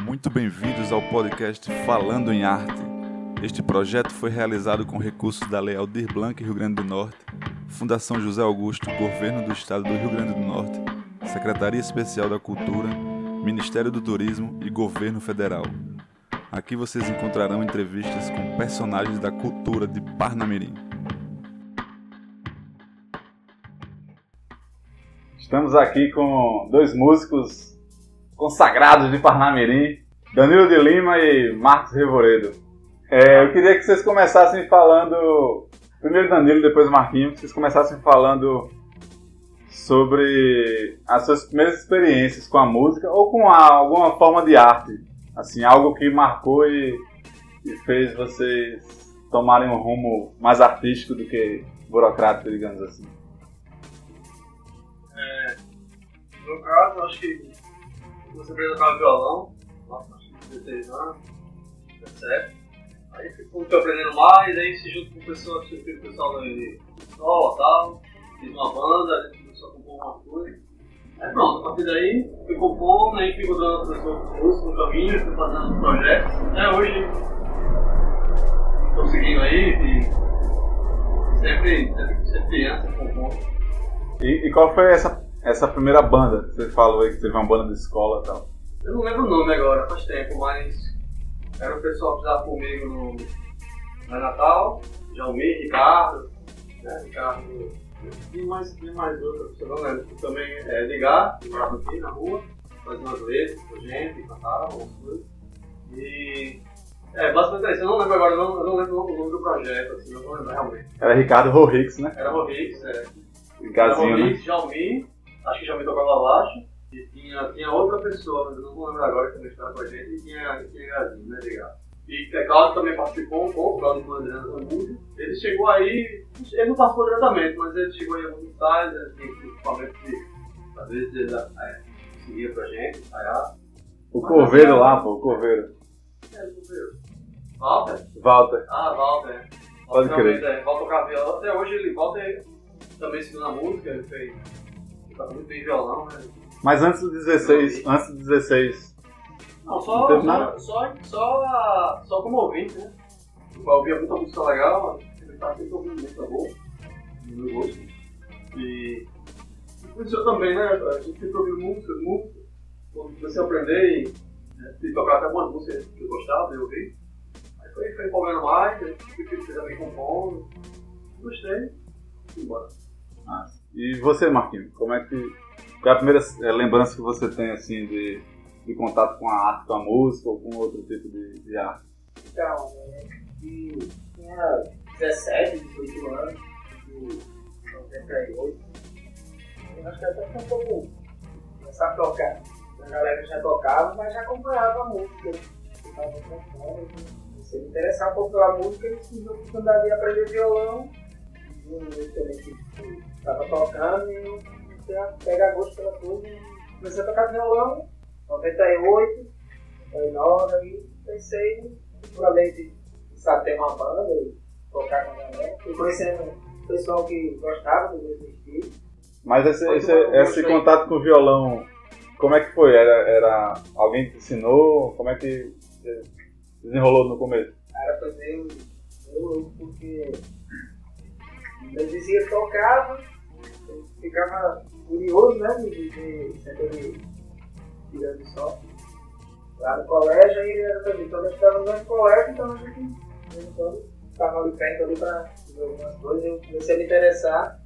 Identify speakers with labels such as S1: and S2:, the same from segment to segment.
S1: Muito bem-vindos ao podcast Falando em Arte. Este projeto foi realizado com recursos da Lei Aldir Blanc Rio Grande do Norte, Fundação José Augusto, Governo do Estado do Rio Grande do Norte, Secretaria Especial da Cultura, Ministério do Turismo e Governo Federal. Aqui vocês encontrarão entrevistas com personagens da cultura de Parnamirim.
S2: Estamos aqui com dois músicos consagrados de Parnamirim, Danilo de Lima e Marcos Revoredo. É, eu queria que vocês começassem falando, primeiro Danilo, depois Marquinhos, que vocês começassem falando sobre as suas primeiras experiências com a música ou com a, alguma forma de arte, assim, algo que marcou e, e fez vocês tomarem um rumo mais artístico do que burocrático, digamos assim.
S3: É, no caso, acho que comecei a tocar violão, acho que 16 anos, 17. Aí fui aprendendo mais, aí se junto com o pessoal, o pessoal da escola e tal, fiz uma banda, a gente começou a compor uma coisa. Aí pronto, a partir daí fui compondo, aí fui encontrando pessoas músicas no caminho, fui fazendo projetos. Até hoje estou seguindo aí e sempre, sempre, sempre criança compondo.
S2: E, e qual foi essa essa primeira banda, você falou aí que teve uma banda de escola e tal.
S3: Eu não lembro o nome agora, faz tempo, mas era o pessoal que estava comigo no, no Natal, Jalmir, Ricardo, né, Ricardo, e mais, e mais outra pessoa, não lembro, que também é ligar, que morava aqui na rua, fazia umas letras com a gente, cantava, algumas coisas. E é, basicamente isso. Eu não lembro agora, eu não, eu não lembro o nome do projeto, assim, eu não lembro realmente.
S2: Era Ricardo Rorix, né?
S3: Era Rorix, é.
S2: Gazinho,
S3: Era Rorix,
S2: né?
S3: Jalmir, acho que já me tocava baixo, e tinha, tinha outra pessoa, mas eu não vou lembrar agora que também estava com a gente, e tinha, tinha Gazinho, né, ligado? E Teclado também participou um pouco, lá do Adriano da música. Ele chegou aí, ele não participou diretamente, mas ele chegou aí alguns ensaios, ele tem equipamento que às vezes ele é, seguia pra gente, ensaiar.
S2: O Corveiro lá, pô, o Corveiro.
S3: É, o Corveiro. Walter?
S2: Walter.
S3: Ah, Walter.
S2: Pode
S3: Walter
S2: crer.
S3: realmente, É, Walter tocava violão, até hoje ele, Walter também seguiu na música, ele fez, muito bem violão, né?
S2: Mas antes do 16, antes do 16,
S3: Não, só,
S2: Não
S3: só, só, só, como ouvinte, né? Eu ouvia muita música legal, ele tá sempre ouvindo música boa, no meu gosto. E eu também, né? A gente sempre ouviu música, música. Quando comecei a aprender e né, fui tocar até algumas músicas que eu gostava de ouvir. Aí foi, foi empolgando mais, fui fui também compondo. Gostei, fui embora.
S2: E você, Marquinhos, como é que. Qual é a primeira eh, lembrança que você tem, assim, de, de contato com a arte, com a música ou com outro tipo de, de arte?
S4: Então, que tinha 17, 18 anos, de 98. Eu acho que até foi um pouco começar a tocar. A galera já tocava, mas já acompanhava a música. Eu tava cantando, interessar um pouco pela música e tive a oportunidade de aprender violão. E um músico também que estava tocando e eu comecei a pegar gosto pela coisa e comecei a tocar violão. 98, 99, aí pensei futuramente sabe ter uma banda e tocar com a galera. Fui conhecendo um pessoal que gostava do mesmo estilo.
S2: Mas esse, esse, esse contato com o violão, como é que foi? Era, era alguém que te ensinou? Como é que desenrolou no começo?
S4: Cara, foi meio, meio louco porque eu dizia que tocava, ficava curioso, né, de ver sempre ele tirando som. Lá no colégio, aí ele era também. Então, eu estava no colégio, então a gente, de quando, estava ali perto ali para ver algumas coisas. Eu comecei a me interessar.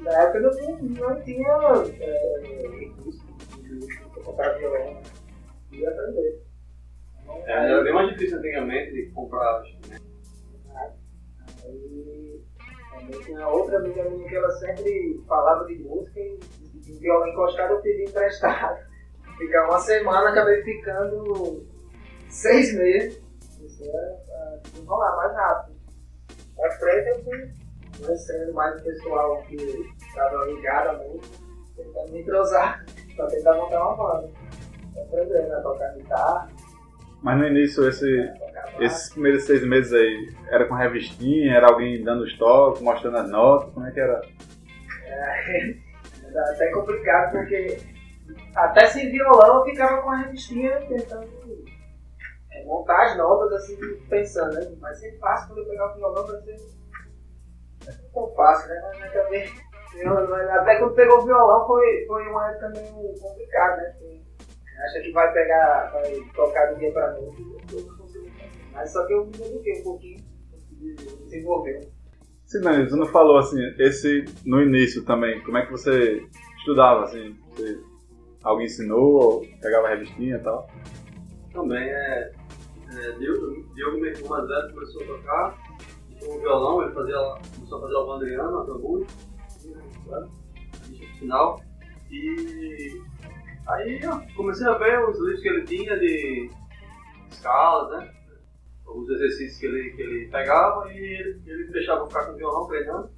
S4: Na época não tinha, não tinha é, recurso para comprar violão né? e aprender. Então,
S3: É, era bem mais difícil antigamente de comprar instrumento.
S4: Aí também tinha outra amiga minha que ela sempre falava de música e de violão encostado eu pedi emprestado. Ficar uma semana, acabei ficando seis meses. Isso era pra enrolar mais rápido. Pra frente eu fui conhecendo mais o pessoal que estava ligado à música, tentando me entrosar pra tentar montar uma banda. Aprendendo a tocar guitarra,
S2: Mas no início, esse, esses primeiros seis meses aí, era com revistinha? Era alguém dando os toques, mostrando as notas? Como é que era?
S4: Era até complicado porque até sem violão eu ficava com a revistinha tentando é, montar as notas assim, pensando, né? Vai ser fácil quando eu pegar o violão, vai ser tão fácil, né? Mas acabei. Até quando pegou o violão foi, foi uma época meio complicada, né? Porque acha que vai pegar, vai tocar do dia pra noite, mas só que eu me eduquei um pouquinho, desenvolver.
S2: Sim, Dani, você não falou assim, esse no início também, como é que você estudava, assim, você, alguém ensinou, ou pegava revistinha e tal?
S3: Também é, é Diogo, Diogo meu irmão mais velho começou a tocar, com o violão, ele fazia, começou a fazer o Vandriano, a tambor, final, e aí eu comecei a ver os livros que ele tinha de escalas, né? os exercícios que ele, que ele pegava e ele, ele me deixava ficar com o violão treinando.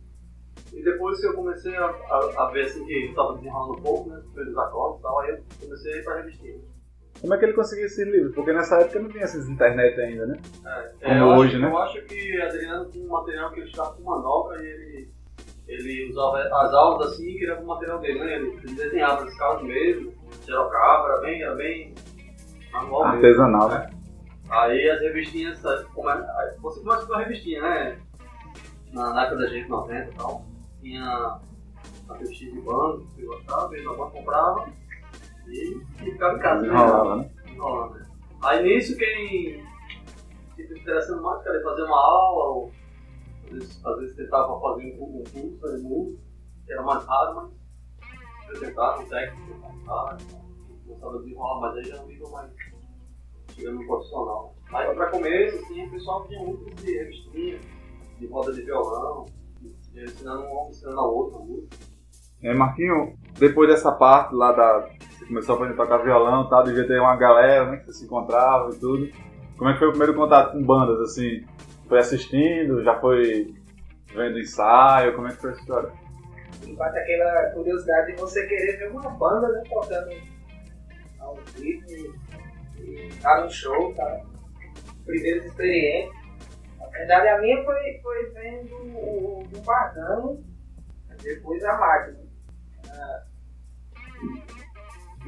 S3: E depois que eu comecei a, a, a ver assim, que estava desenrolando um pouco, né, pelos acordes e tal, aí eu comecei a ir para a revistinha.
S2: Como é que ele conseguia esses livros? Porque nessa época não tinha essas internet ainda, né?
S3: É, Como é, hoje, acho, né? Eu acho que Adriano tinha um material que ele estava com manobra e ele, ele usava as aulas assim e queria o material dele, né? Ele, ele desenhava as causas mesmo, xerocava, era bem, era bem
S2: manual Artesanal, mesmo, né?
S3: Aí as revistinhas, você gosta de uma revistinha, né? Na, na época da gente 90 e tal, tinha a revistinha de banda, que você gostava, e a comprava e, ficava em casa.
S2: Enrolava, né?
S3: Enrolando, né? Aí nisso quem se interessando mais, queria fazer uma aula, ou às vezes, às vezes tentava fazer um, um curso de música, que era mais raro, mas apresentava um técnico, tá? gostava de desenrolar, mas aí já não nível mais chegando no profissional. Mas para começo, assim, o pessoal tinha muito de revistinha, de roda de violão, ensinando um ensinando a música.
S2: É, Marquinho, depois dessa parte lá da. Você começou a aprender a tocar violão e tal, devia ter uma galera, né? Que você se encontrava e tudo. Como é que foi o primeiro contato com bandas, assim? Foi assistindo? Já foi vendo ensaio? Como é que foi essa história?
S4: Bate aquela curiosidade de você querer ver uma banda, né? Tocando ao vivo tá no show, tá? Primeiras experiências. Na verdade, a minha foi, foi vendo o, o depois a máquina. Ah,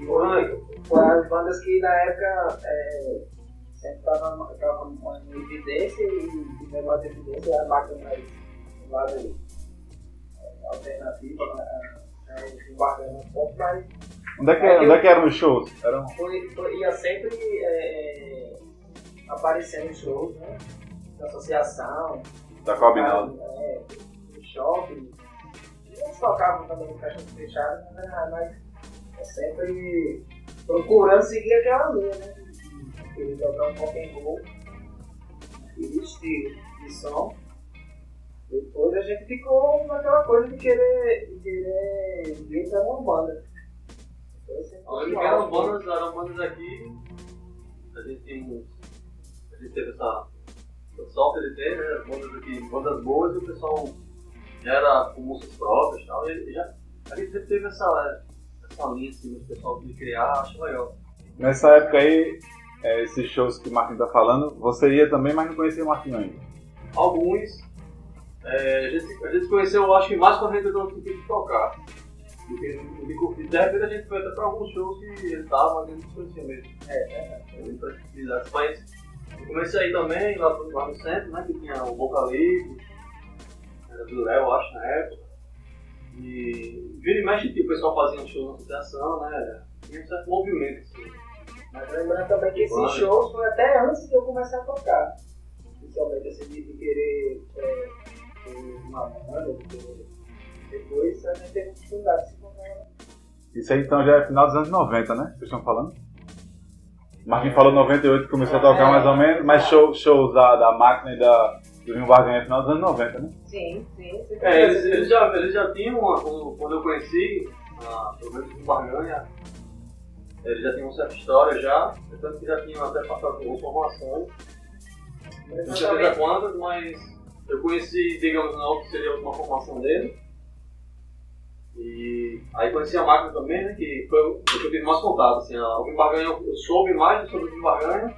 S4: foi, foi as bandas que na época é, sempre estavam em evidência e, e mesmo as evidências a máquina mais do lado é, alternativo, né? o Bardano um pouco, mas
S2: Onde é que, é, onde é que eram os shows?
S4: Eram... Foi, foi, ia sempre é, aparecendo shows, né? Da associação.
S2: Da Combinado.
S4: É, do shopping. Eles tocavam também no caixa fechado, né? mas é sempre procurando seguir aquela linha, né? Querer tocar um rock and roll, aquele estilo de som. Depois a gente ficou naquela coisa de querer, de querer vir pra uma banda.
S3: Olha que eram bandas, eram bandas aqui. A gente tem. A gente teve essa. sorte de ter, né? Bandas aqui, bandas boas e o pessoal já era com músicas próprias e tal. E já, a gente sempre teve essa, essa linha assim, o pessoal de criar, acho legal.
S2: Nessa época aí, é, esses shows que o Martin tá falando, você ia também, mas não conhecia o Martin ainda?
S3: Alguns. É, a, gente, a gente conheceu, acho que mais quando a gente não tinha que tocar. Porque de repente a gente foi até para alguns shows que ele tava, mas a gente não conhecia mesmo. É, é, é. Mas eu comecei aí também, lá, lá no centro, né? Que tinha o Boca Livre, era do Léo, acho, na época. E vira e mexe, tipo, o pessoal fazia um show na associação, né? Tinha um certo movimento, assim.
S4: Mas lembrando também que esses shows foi até antes de eu começar a tocar. Inicialmente, assim, de querer é, uma banda, depois a gente teve oportunidade de se encontrar.
S2: Isso aí então já é final dos anos 90, né? Vocês estão falando? O Marquinhos falou 98 que começou a tocar mais ou menos, mas show, shows da, da máquina e da, do Vinho Barganha é final dos anos 90,
S4: né? Sim, sim. sim
S3: é, eles, eles, já, eles já tinham, uma, quando eu conheci, pelo menos o Vinho Barganha, eles já tinham uma certa história já, tanto que já tinham até passado por formações. Não sei até quantas, mas eu conheci, digamos, não, que seria uma formação dele. E aí conheci a máquina também, né? Que foi o que eu tive mais contato. Assim, o Vim Barganha eu soube mais sobre o Vim Barganha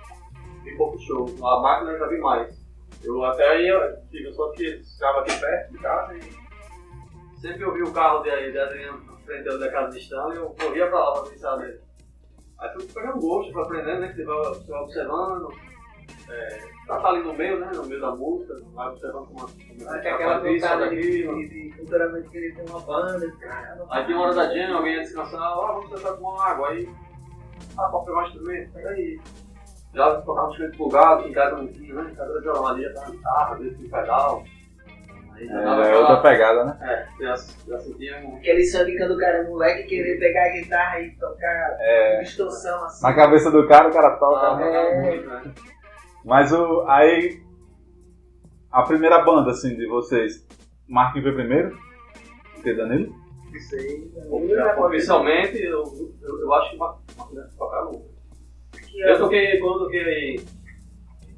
S3: e pouco show. A máquina eu já vi mais. Eu até ia, digo, só que estava aqui perto de casa e sempre vi o carro de, de Adriano frente da casa de Stanley, eu corria pra lá pra pensar dele. Aí fui pegando gosto, fui aprendendo, né? Que você vai, você vai observando, é, tá, tá ali no meio, né? No meio da música, vai observando como é
S4: tem
S3: que
S4: aquela
S3: faz isso,
S4: vontade
S3: faz
S4: de, de, de futuramente querer ter uma banda. Cara,
S3: Aí tem uma hora da jam, alguém ia descansar, ah, vamos tentar tomar uma água. Aí, ah, pode pegar um instrumento? Peraí. Já tocava um instrumento plugado, em casa não tinha, né? Em casa violão, já tava guitarra, às vezes com pedal. Aí
S2: É,
S3: aquela-
S2: outra pegada, né?
S3: É, já, já sentia um...
S4: Aquele sangue quando o cara é moleque querer pegar a guitarra e tocar
S2: É,
S4: distorção assim.
S2: na cabeça do cara, o cara toca.
S3: Ah,
S2: né?
S4: É.
S3: muito, né?
S2: Mas o, aí, a primeira banda, assim, de vocês, Marquinhos foi primeiro? O que, Danilo?
S4: Não sei.
S3: Oficialmente, eu, eu, eu acho que muito.
S4: Que
S3: Eu toquei, quando eu toquei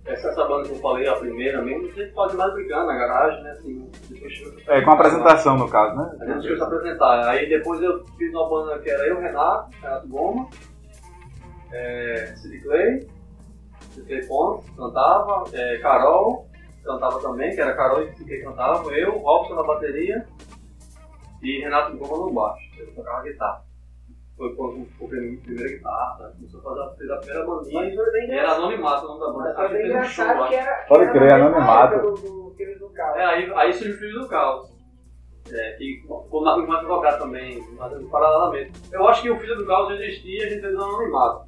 S3: essa, essa banda que eu falei, a primeira mesmo, a gente fazia mais brincando na garagem, né? Assim,
S2: É, com a apresentação, no caso, né?
S3: A gente se apresentar. Aí depois eu fiz uma banda que era eu, Renato, Renato Goma, é, Cid Clay, Clay Pontes, cantava, é, Carol, cantava também, que era Carol e Clay cantava, eu, Robson na bateria e Renato Goma no baixo. Eu tocava guitarra. Foi quando comprei minha primeira guitarra, começou a fazer fez a primeira bandinha.
S4: Mas foi bem
S3: E era anonimato o nome da banda.
S4: Mas foi bem
S3: um
S4: engraçado
S3: lá.
S4: que era.
S2: Pode crer, anonimato.
S4: época Do, do, Filhos do Caos.
S3: É, aí, aí surgiu o Filho do Caos. É, que na mais advogado também, fazendo paralelamente. Eu acho que o Filho do Caos já existia e a gente fez um anonimato.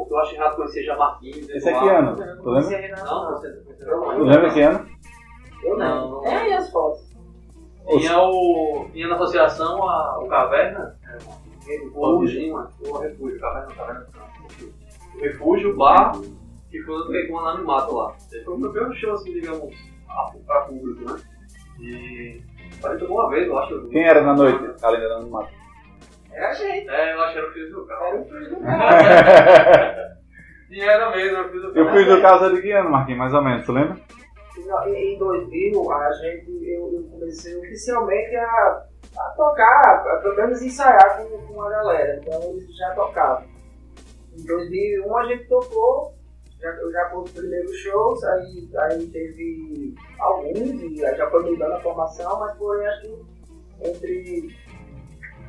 S3: Porque eu acho que Renato conhecia já Marquinhos.
S2: Esse é que ano? Tu
S4: Não
S2: lembra?
S3: Não, você não.
S2: Tu lembra que ano?
S4: Eu
S3: Não.
S4: É aí as fotos.
S3: Tinha, o, tinha na associação a, o Caverna, o Refúgio, o Refúgio, Caverna, Caverna, o Refúgio, o bar, que foi que com um anonimato lá. Esse foi o meu primeiro show, assim, digamos, a- pra público, né? E parei tocou uma vez, eu acho.
S2: Quem era na noite, além da Anonimato?
S4: Era a gente.
S3: É, eu acho que era o Filho do Caos.
S4: Era o Filhos do Caos.
S3: E era mesmo, era o Filho do
S2: Eu
S3: Caos.
S2: fiz do caso de que ano, Marquinhos, mais ou menos, tu lembra?
S4: Em em 2000, a gente, eu, eu comecei oficialmente a, a tocar, a, pelo menos ensaiar com, com a galera. Então eles já tocavam. Em 2001 a gente tocou, já, eu já pus os primeiros shows, aí, aí teve alguns, e aí já foi mudando a formação, mas foi acho que entre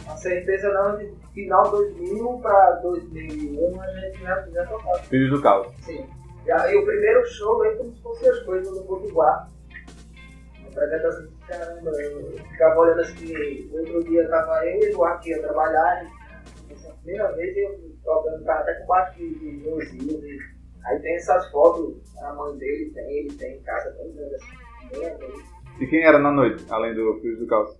S4: a certeza não, de final 2000 para 2001 a gente já, já tocava.
S2: Filhos do Caos.
S4: Sim. E aí o primeiro show aí como se fossem as coisas no Potiguar. Apresentação de caramba, eu ficava olhando assim, outro dia tava eu e o Eduardo que ia trabalhar, e essa primeira vez eu tocando, tava até com baixo de, de luzinhas, e aí tem essas fotos, a mãe dele tem, ele tem em casa, grande assim.
S2: E quem era na noite, além do Filhos do Caos?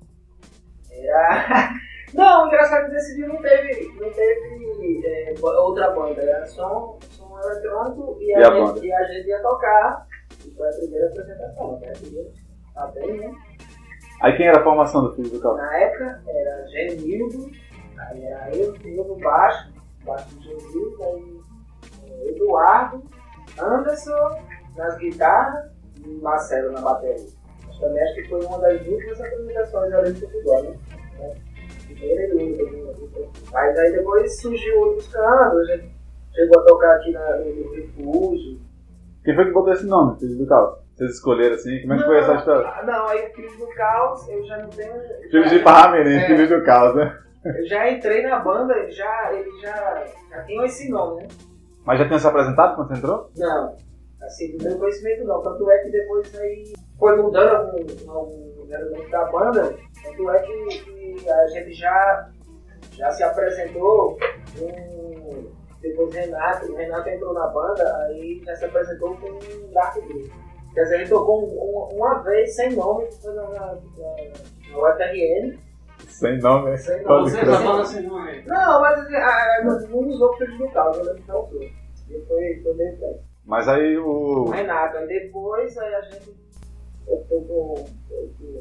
S4: Era. Não, engraçado que nesse dia não teve, não teve é, outra banda, era som, som eletrônico e,
S2: E
S4: a gente,
S2: banda?
S4: e a gente ia tocar. E foi a primeira apresentação, né? A primeira, Tá bem, né?
S2: Aí quem era a formação do Filhos do Caos?
S4: Na época era Genildo, aí era eu, no baixo, baixo do Genildo, aí é, Eduardo, Anderson nas guitarras e Marcelo na bateria. Também acho que foi uma das últimas apresentações ali do futebol, né? Mas aí depois surgiu outros cantos, a gente chegou a tocar aqui na, no, Refúgio.
S2: Quem foi que botou esse nome, Filhos do Caos? Vocês escolheram assim? Como é que foi essa história?
S4: Ah, Não, aí o Filhos do Caos, eu já não tenho.
S2: Filhos de Parramirim,
S4: É.
S2: Filhos do Caos, né?
S4: Eu já entrei na banda, ele já, ele já, já tinha esse nome, né?
S2: Mas já tinha se apresentado quando você entrou?
S4: Não, assim, do meu conhecimento não. Tanto é que depois aí foi mudando algum, algum elemento da banda, tanto é que, que a gente já, já se apresentou com depois Renato, o Renato entrou na banda, aí já se apresentou com um Dark Blue. Quer dizer, ele tocou um- um- uma vez sem nome, que foi na, na, na, UFRN,
S2: Sem nome, né?
S4: sem nome.
S3: Você essa banda sem nome.
S4: Não, mas assim, não não usou filho do caso, eu lembro que. E foi, foi meio péssimo.
S2: Mas aí
S4: O
S2: o.
S4: Renato, aí depois aí a gente por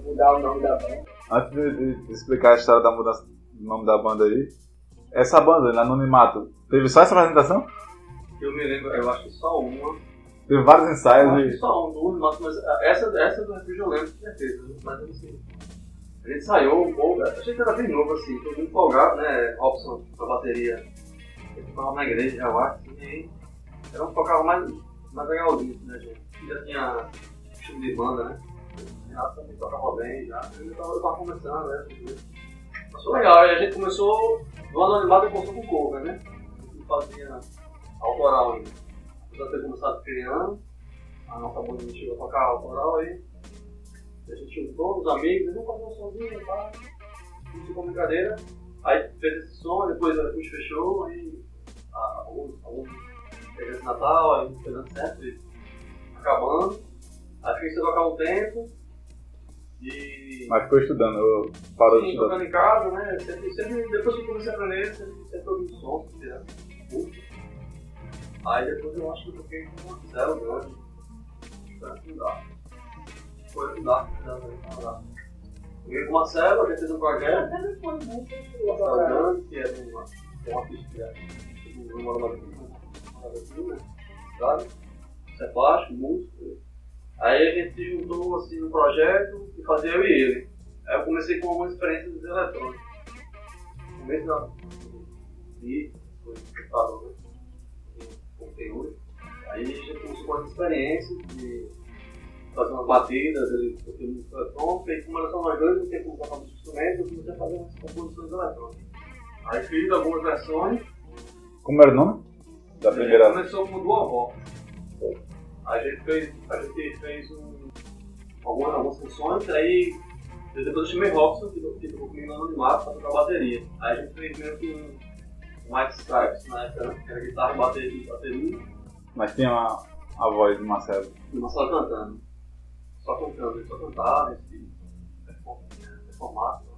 S4: mudar o nome da banda.
S2: Antes de, explicar a história da mudança do nome da banda aí, essa banda, na Anonimato, teve só essa apresentação?
S3: Eu me lembro, eu acho que só uma.
S2: Teve vários
S3: Eu
S2: ensaios
S3: acho que
S2: e.
S3: só um, duas, mas mas essa, essa do refúgio eu lembro com certeza. Mas eu não sei. A gente ensaiou um pouco, a gente era bem novo assim, todo mundo empolgado, né? Robson com a bateria. Ele tocava na igreja, eu acho, assim, e aí era um que tocava mais, mais legalzinho, assim, né, gente? Já tinha de banda, né? Renato também tocava bem já. Eu tava, começando, né? Mas foi legal, aí a gente começou no anonimato e começou com cover, né? Não fazia autoral ainda. apesar de ter começado criando, a nossa banda chegou a tocar o coral aí. A gente juntou os amigos, vamos fazer um somzinho, pá. Isso ficou brincadeira. Aí fez esse som, depois a gente fechou, aí a- alguns, teve esse Natal, aí dando certo, e acabando. Aí fiquei sem tocar um tempo. E.
S2: Mas ficou estudando, eu parou de
S3: Sim,
S2: estudar.
S3: tocando em casa, né? Sempre, sempre, depois que eu comecei a aprender, sempre, sempre ouvi som, né? Aí depois eu acho que eu toquei com uma célula grande. Foi ajudar. Foi ajudar, ajudar. Toquei com uma célula, já fiz um projeto.
S4: Até depois, né?
S3: Uma célula grande, que é uma, que é uma pista que é uma normativa, uma normativa, né? Sabe? Isso é plástico, música. Aí a gente se juntou assim no projeto e fazia eu e ele. Aí eu comecei com algumas experiências eletrônicas. No começo da. E foi computador, né? Conteúdo. Aí a gente começou com as experiências de fazer umas batidas, ele toquei música eletrônica, e como era só nós dois, não tem como tocar muitos instrumentos, eu comecei a fazer umas composições eletrônicas. Aí fiz algumas versões.
S2: Como era o nome? Da primeira.
S3: Começou com dual voz. A gente fez, a gente fez um, algumas, algumas funções, aí depois eu chamei Robson, que tocou comigo no Anonimato, pra tocar bateria. Aí a gente fez meio que um, um Mike Stripes na época, né? que era guitarra e bateria, bateria
S2: Mas tem uma, a voz do Marcelo.
S3: uma só cantando. Só cantando, ele só cantava, esse formato.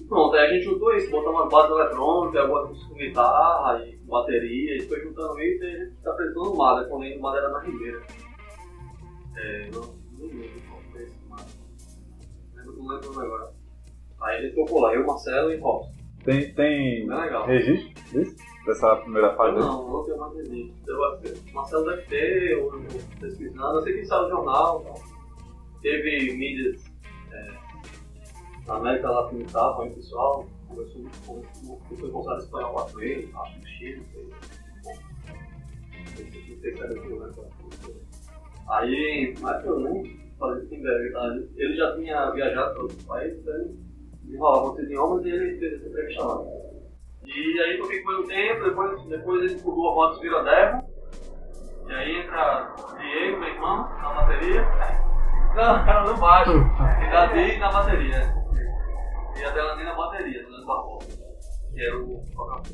S3: E pronto, aí a gente juntou isso, botou umas bases eletrônicas, algumas músicas com guitarra e bateria, e foi juntando isso e a gente tá apresentando o Mada, quando o Mada era na Ribeira. É, não, não lembro qual foi esse Mada. Lembro, não lembro agora. Aí ele tocou lá, eu, Marcelo e Robson.
S2: Tem, tem
S3: legal.
S2: registro disso? Dessa primeira fase?
S3: Não, não tenho mais registro. Eu acho que Marcelo deve ter, eu pesquisando, eu sei que saiu no jornal. Tal. Teve mídias é, na América Latina e tal, com o pessoal, conversou muito com com- foi postado em espanhol acho que Chile, não sei se não sei se era aquilo, né, cara. Aí, mas eu nem falei assim, velho, tá? ele já tinha viajado para outros países, então ele enrolava outros idiomas e ele fez essa entrevista lá. E aí toquei com ele um tempo, depois, depois ele pulou a moto vira demo. E aí entra Diego, meu irmão, na bateria. Não, cara no baixo. E Davi na bateria. E a Delani na bateria, Delani Barbosa. Que era o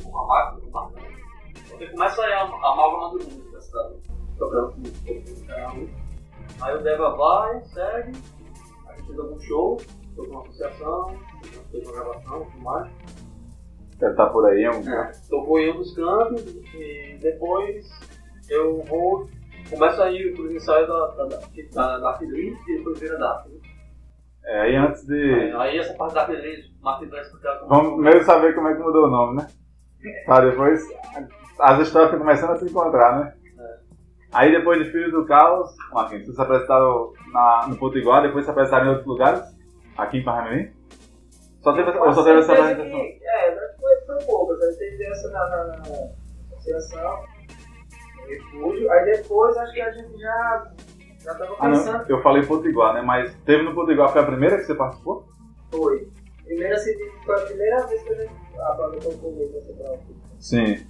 S3: o Mamaco, o Marcão. Você começa aí a amálgama do mundo da cidade. Tocando com o canal. Aí o Deva vai, segue. A gente fez algum show, tocou uma associação, fez uma gravação, tudo mais.
S2: Deve estar por aí, é um.
S3: É, tocou em um dos cantos e depois eu vou. Começo a ir para os ensaios da, da, da, da Dream e depois vira né?
S2: É, aí antes de.
S3: Aí essa parte da Dream, Martin vai explicar como.
S2: Vamos primeiro saber como é que mudou o nome, né? Pra depois. As histórias estão começando a se encontrar, né?
S3: É.
S2: Aí depois de Filho do Caos, Marquinhos, vocês se apresentaram na, no Potiguar, depois se apresentaram em outros lugares? Aqui em Parnamirim? Só teve, ou só teve essa apresentação?
S4: que- É, foi, foi poucas. Aí teve essa na, na, na associação, no refúgio. Aí depois acho que a gente já, já tava
S2: Ah,
S4: pensando.
S2: eu falei Potiguar, né? Mas teve no Potiguar, foi a primeira que você participou?
S4: Foi. Primeira, assim, foi a primeira vez que a, gente, a banda tocou mesmo essa prova.
S2: Sim.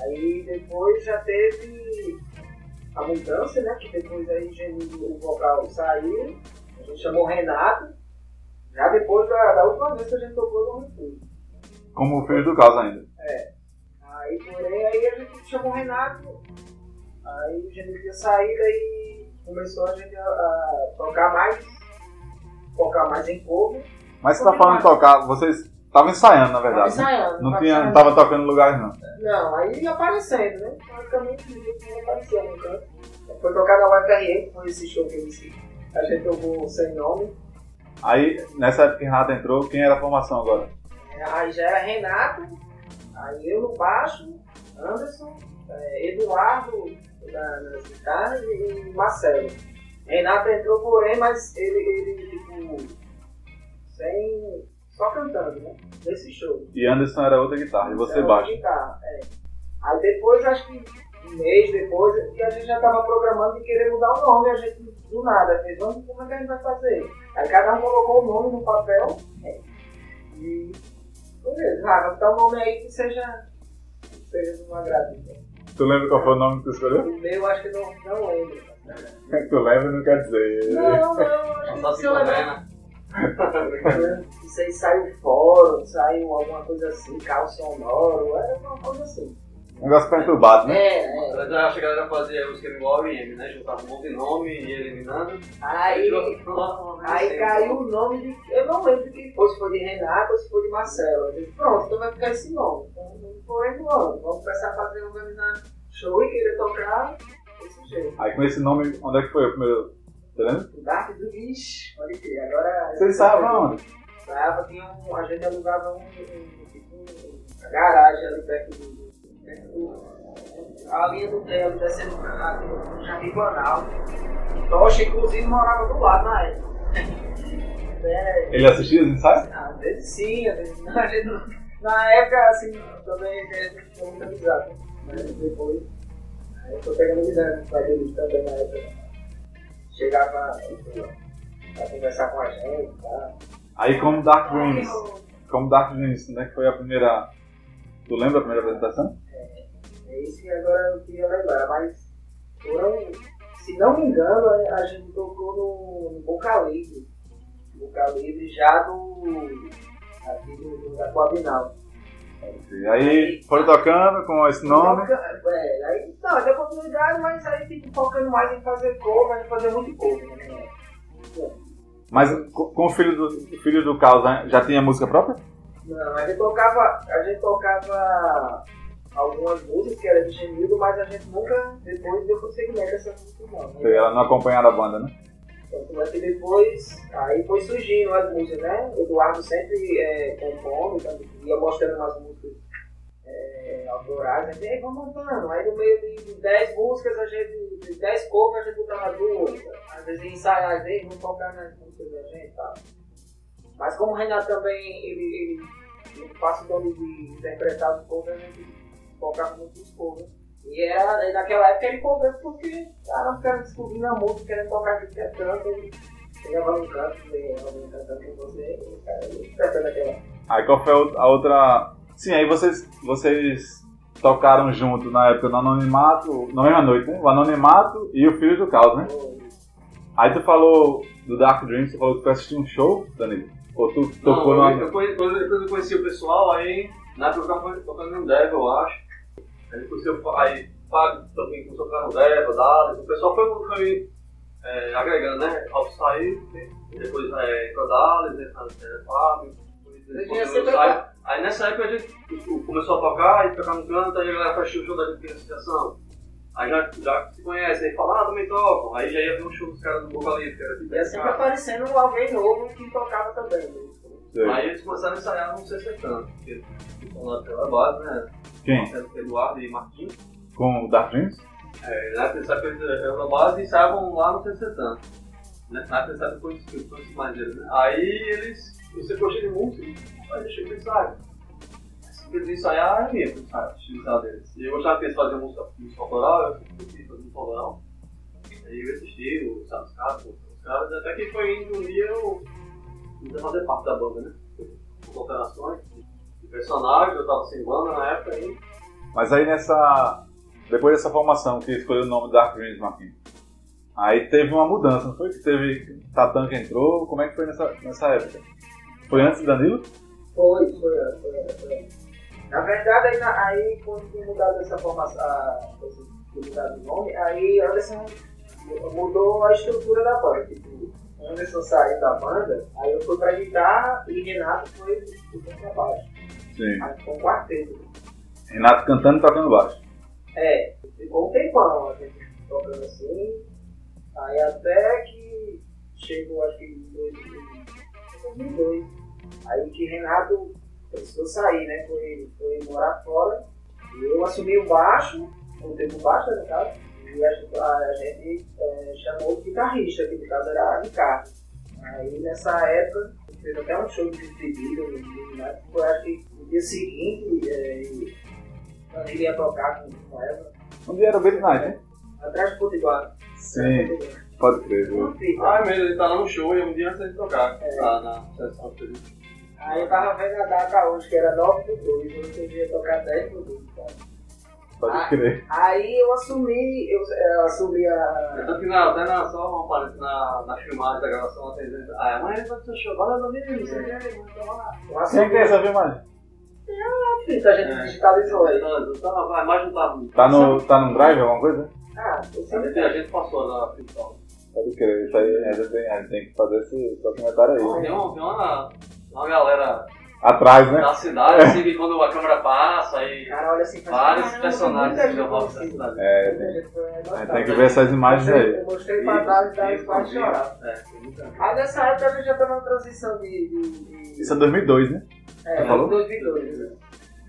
S4: Aí depois já teve a mudança, né? Que depois aí o vocal saiu, a gente chamou o Renato, já depois da, da última vez que a gente tocou no refúgio.
S2: Como o Filho do Caos ainda.
S4: Aí porém aí a gente chamou o Renato, aí o Geninho tinha saído aí começou a gente a, a tocar mais, tocar mais em cover.
S2: Mas você tá falando de tocar, vocês estavam ensaiando, na
S4: Tava
S2: verdade. né?
S4: ensaiando.
S2: Não,
S4: tava
S2: tinha, não tava tocando em lugares, não.
S4: Não, aí ia aparecendo, né? Praticamente ia aparecendo no canto. Foi tocar na UFRN, foi esse show que eu disse. A gente tocou sem nome.
S2: Aí, nessa época que Renato entrou, quem era a formação agora?
S4: Aí já era Renato, aí eu no baixo, Anderson, eh, Eduardo na, nas guitarras e Marcelo. Renato entrou porém, mas ele, ele tipo, sem. só cantando, né? Nesse show.
S2: E Anderson era outra guitarra, e você
S4: Era
S2: baixo.
S4: guitarra, é. Aí depois, acho que um mês depois, que a gente já estava programando de querer mudar o nome, a gente do nada, fez, vamos, como é que a gente vai fazer? Aí cada um colocou o nome no papel é, e beleza, ah, vamos dar um nome aí que seja, que seja uma agrado.
S2: Tu lembra qual foi o nome que tu escolheu?
S4: O meu acho que não, não lembro.
S2: Tu lembra não quer dizer.
S4: Não, não, acho que
S3: Só
S4: se eu lembrar.
S3: né?
S4: Isso aí saiu fórum, saiu alguma coisa assim, carro sonoro, era uma coisa assim.
S2: Um negócio perturbado, né?
S4: É, é.
S3: Mas eu acho que a galera fazia o esquema igual ao IM, né? Juntava um monte de nome e ia eliminando.
S4: Aí, aí caiu o nome de. Eu não lembro de quem foi, se foi de Renato ou se foi de Marcelo. Eu disse, pronto, então vai ficar esse nome. Então não foi no ano. Vamos começar a fazer organizar show e querer tocar desse jeito.
S2: Aí com esse nome, onde é que foi o primeiro? Lembra?
S4: O Dark do Ixi, pode crer. Agora.
S2: Você sabe aonde?
S4: Estava, tinha um, a gente alugava um, um, tipo, uma garagem ali perto do, a linha do ali descendo pra- no Jardim Planalto. Tocha, inclusive, morava do lado na época. É,
S2: Ele assistia os ensaios?
S4: às vezes sim, às vezes não. A gente não- Na época, assim, também a gente tinha muita amizade. Mas depois, aí eu tô pegando amizade com ele também na época. Chegava pra conversar com a gente, tá?
S2: Aí como Dark Dreams. Como Dark Dreams, onde é que foi a primeira. Tu lembra a primeira apresentação?
S4: É isso que agora eu queria lembrar, mas foram, se não me engano, a a gente tocou no, no Boca Livre. Boca Livre já do. aqui do, da Coabinal.
S2: E aí foram tocando com esse nome.
S4: É, aí não, deu oportunidade, mas aí fico focando mais em fazer cover, em fazer muito cover, né?
S2: Mas com o filho do, o filho do Caos né, já tinha música própria?
S4: Não, a gente tocava, a gente tocava algumas músicas que era de Genildo, mas a gente nunca depois deu prosseguimento dessa música não. né?
S2: Ela não acompanhava a banda, né?
S4: Tanto é que depois, aí foi surgindo as músicas, né? O Eduardo sempre é, compondo, então, ia mostrando umas músicas é, autorais, a gente "Ei, vamos montando. Aí no meio de 10 músicas, a gente, de 10 covers, a gente botava duas. Às vezes ia ensaiar, às vezes vamos tocar nas músicas da gente e tal. Mas como o Renato também, ele, ele, ele passa o nome de interpretar os covers, a gente focava muito nos covers. E era, naquela época ele cobrou porque tava ficando descobrindo a música, querendo tocar aqui cantando, ele chegava no canto, alguém cantando com você, e o cara ia cantando aquela.
S2: Aí qual foi a outra. Sim, aí vocês, vocês tocaram junto na época no Anonimato, na mesma noite, né? O Anonimato e o Filho do Caos, né? Aí tu falou do Dark Dreams, tu falou que tu assistiu um show, Danilo? Ou tu tocou
S3: não,
S2: no.
S3: quando depois eu conheci o pessoal, aí na época eu tava tocando no Devil, eu acho. Aí depois eu, aí Fábio também começou a tocar no Devil, Dallas, o pessoal foi, foi é, agregando, né? Ao sair, e depois é, entrou Dallas, entrou é, Fábio, depois. Aí nessa época a gente começou a tocar, aí tocar no canto, aí a galera fazia o show da gente na associação. Aí já, já se conhece, aí fala, ah, também toco. Aí já ia ver um show dos caras do Boca Livre, que era aqui
S4: Ia
S3: perto de
S4: sempre aparecendo alguém novo que tocava também. né?
S3: Aí eles começaram a ensaiar no CC tanto, porque estão lá pela base, né?
S2: Quem?
S3: Eduardo e Marquinhos.
S2: Com o Dark Dreams?
S3: É, na eles eram da base e ensaiavam lá no tanto. Né? Na conheci eu conheci mais eles, né? Aí eles, você gostou de música, aí pro ensaio. Se eles ensaiar, é minha pro ensaio, o ensaio deles. E eu gostava que eles faziam música, música autoral, eu sempre curti fazer música autoral. Aí eu assisti, o sabe, os caras, os caras, até que foi indo um dia eu comecei fazer parte da banda, né? Com operações, de personagem, eu tava sem banda na época aí.
S2: Mas aí nessa. Depois dessa formação que escolheu o nome Dark Dreams, Marquinhos. Aí teve uma mudança, não foi? Que teve. Tatanka entrou, como é que foi nessa, nessa época? Foi antes do Danilo?
S4: Foi, foi, foi, foi. Na verdade, aí, na- aí quando tinha mudado essa formação, a, esse- tinha mudado o nome, aí Anderson mudou a estrutura da banda. Tipo, Anderson saiu da banda, aí eu fui pra guitarra e Renato foi pro contrabaixo.
S2: Sim.
S4: Aí ficou um quarteto.
S2: Renato cantando e tocando baixo.
S4: É, ficou um tempão a gente tocando assim. Aí até que chegou acho que em 2002. Aí que Renato precisou sair, né? Foi, foi morar fora. E eu assumi o baixo, o tempo baixo, no caso, e a, gente- a gente é, chamou o guitarrista, que no caso era Ricardo. Aí nessa época, fez até um show de despedida, no- né? foi acho que no dia seguinte, é, e ele ia tocar com, com ela,
S2: Um dia era o Baby Night, né?
S4: atrás do Potiguar.
S2: Sim, pode crer. viu?
S3: Ah, mesmo, ele tá lá no show e um dia antes de tocar,
S4: É.
S3: tá na sessão dele.
S4: Aí eu tava vendo a data hoje, que era 9 do 2, hoje eu ia tocar 10 do 2, cara.
S2: Pode
S4: Ah.
S2: crer.
S4: Aí eu assumi, eu, eu assumi a.
S3: Tanto que na, até na, só uma parede na, na filmagem da gravação, tem gente, ah, mas vai ser show, olha no vídeo, não sei o que, então lá.
S4: Eu
S2: Quem é que tem essa filmagem?
S4: a fita, a gente
S3: É.
S4: digitalizou aí.
S3: Então, a imagem tá.
S2: Tá no, tá no drive alguma coisa?
S4: Ah, eu
S3: gente, a gente passou na ficção.
S2: Pode crer, isso aí a gente tem, a gente tem que fazer esse documentário aí.
S3: Tem uma, tem uma, uma galera
S2: Atrás, né?
S3: da cidade, assim, que quando a câmera passa, aí
S4: Cara, olha assim,
S3: vários
S4: caramba,
S3: personagens que eu
S4: gente
S3: falo da cidade.
S2: É,
S4: Muita
S2: tem,
S4: gente foi
S2: a gente
S4: gostar.
S2: tem que ver essas imagens aí.
S4: Eu mostrei pra dar e quase chorar.
S3: É,
S4: Aí nessa época a gente já tava na transição de. de, de
S2: Isso é 2002, né?
S4: é,
S2: Você falou?
S4: 2002. né?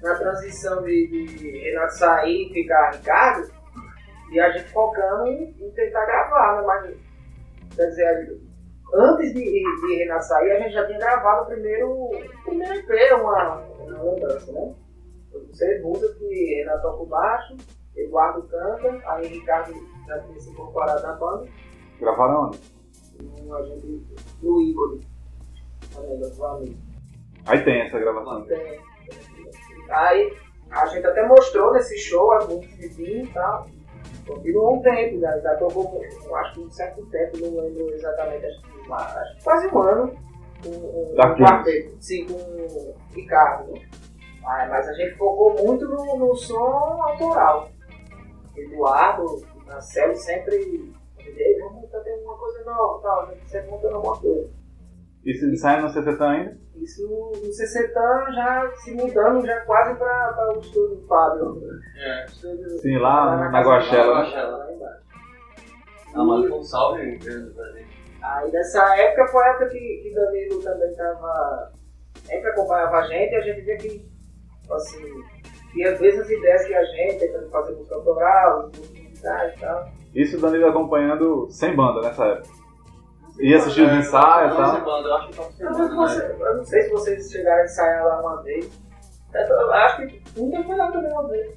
S4: Na transição de, de Renato sair e ficar Ricardo, e a gente focando em, em tentar gravar, né? Mas, quer dizer, antes de, de, de Renato sair, a gente já tinha gravado o primeiro, o primeiro EP, uma, uma lembrança, né? Seis músicas que Renato toca o baixo, Eduardo canta, aí Ricardo já tinha se incorporado na banda.
S2: Gravaram onde?
S4: Um agente no ícone. Olha, do amigo.
S2: Aí tem essa gravação.
S4: Tem. Aí a gente até mostrou nesse show que vinham e tal. Continuou um tempo, já, já tocou, acho que um certo tempo, não lembro exatamente, acho que, uma- acho que quase um ano. Com, com o
S2: Kings.
S4: quarteto, sim, com o Ricardo. né? Ah, mas a gente focou muito no, no som autoral. Eduardo, Marcelo sempre. "Ei, Vamos fazer alguma coisa nova, tal, a gente sempre montando alguma coisa.
S2: Isso sai no CCT ainda?
S4: Isso no CCTAN já se mudando já quase para o estúdio do Fábio.
S3: É.
S4: Estúdio-
S2: Sim, lá na
S4: casa
S2: Guaxela,
S4: do
S3: né?
S4: Lá embaixo.
S3: Ah, mas um salve grande pra gente.
S4: Aí nessa época foi a época que, que Danilo também estava. Sempre acompanhava a gente e a gente via que, assim, tinha as mesmas ideias que a gente, tentando fazer música autoral, música e tal.
S2: Isso o Danilo acompanhando sem banda nessa época. Ia assistir os ensaios e tal.
S3: sem banda, eu acho que tá sem
S4: Eu não,
S3: banda,
S4: sei
S3: né?
S4: se eu não sei se vocês chegaram a ensaiar lá uma vez. Eu acho que nunca foi lá também uma vez.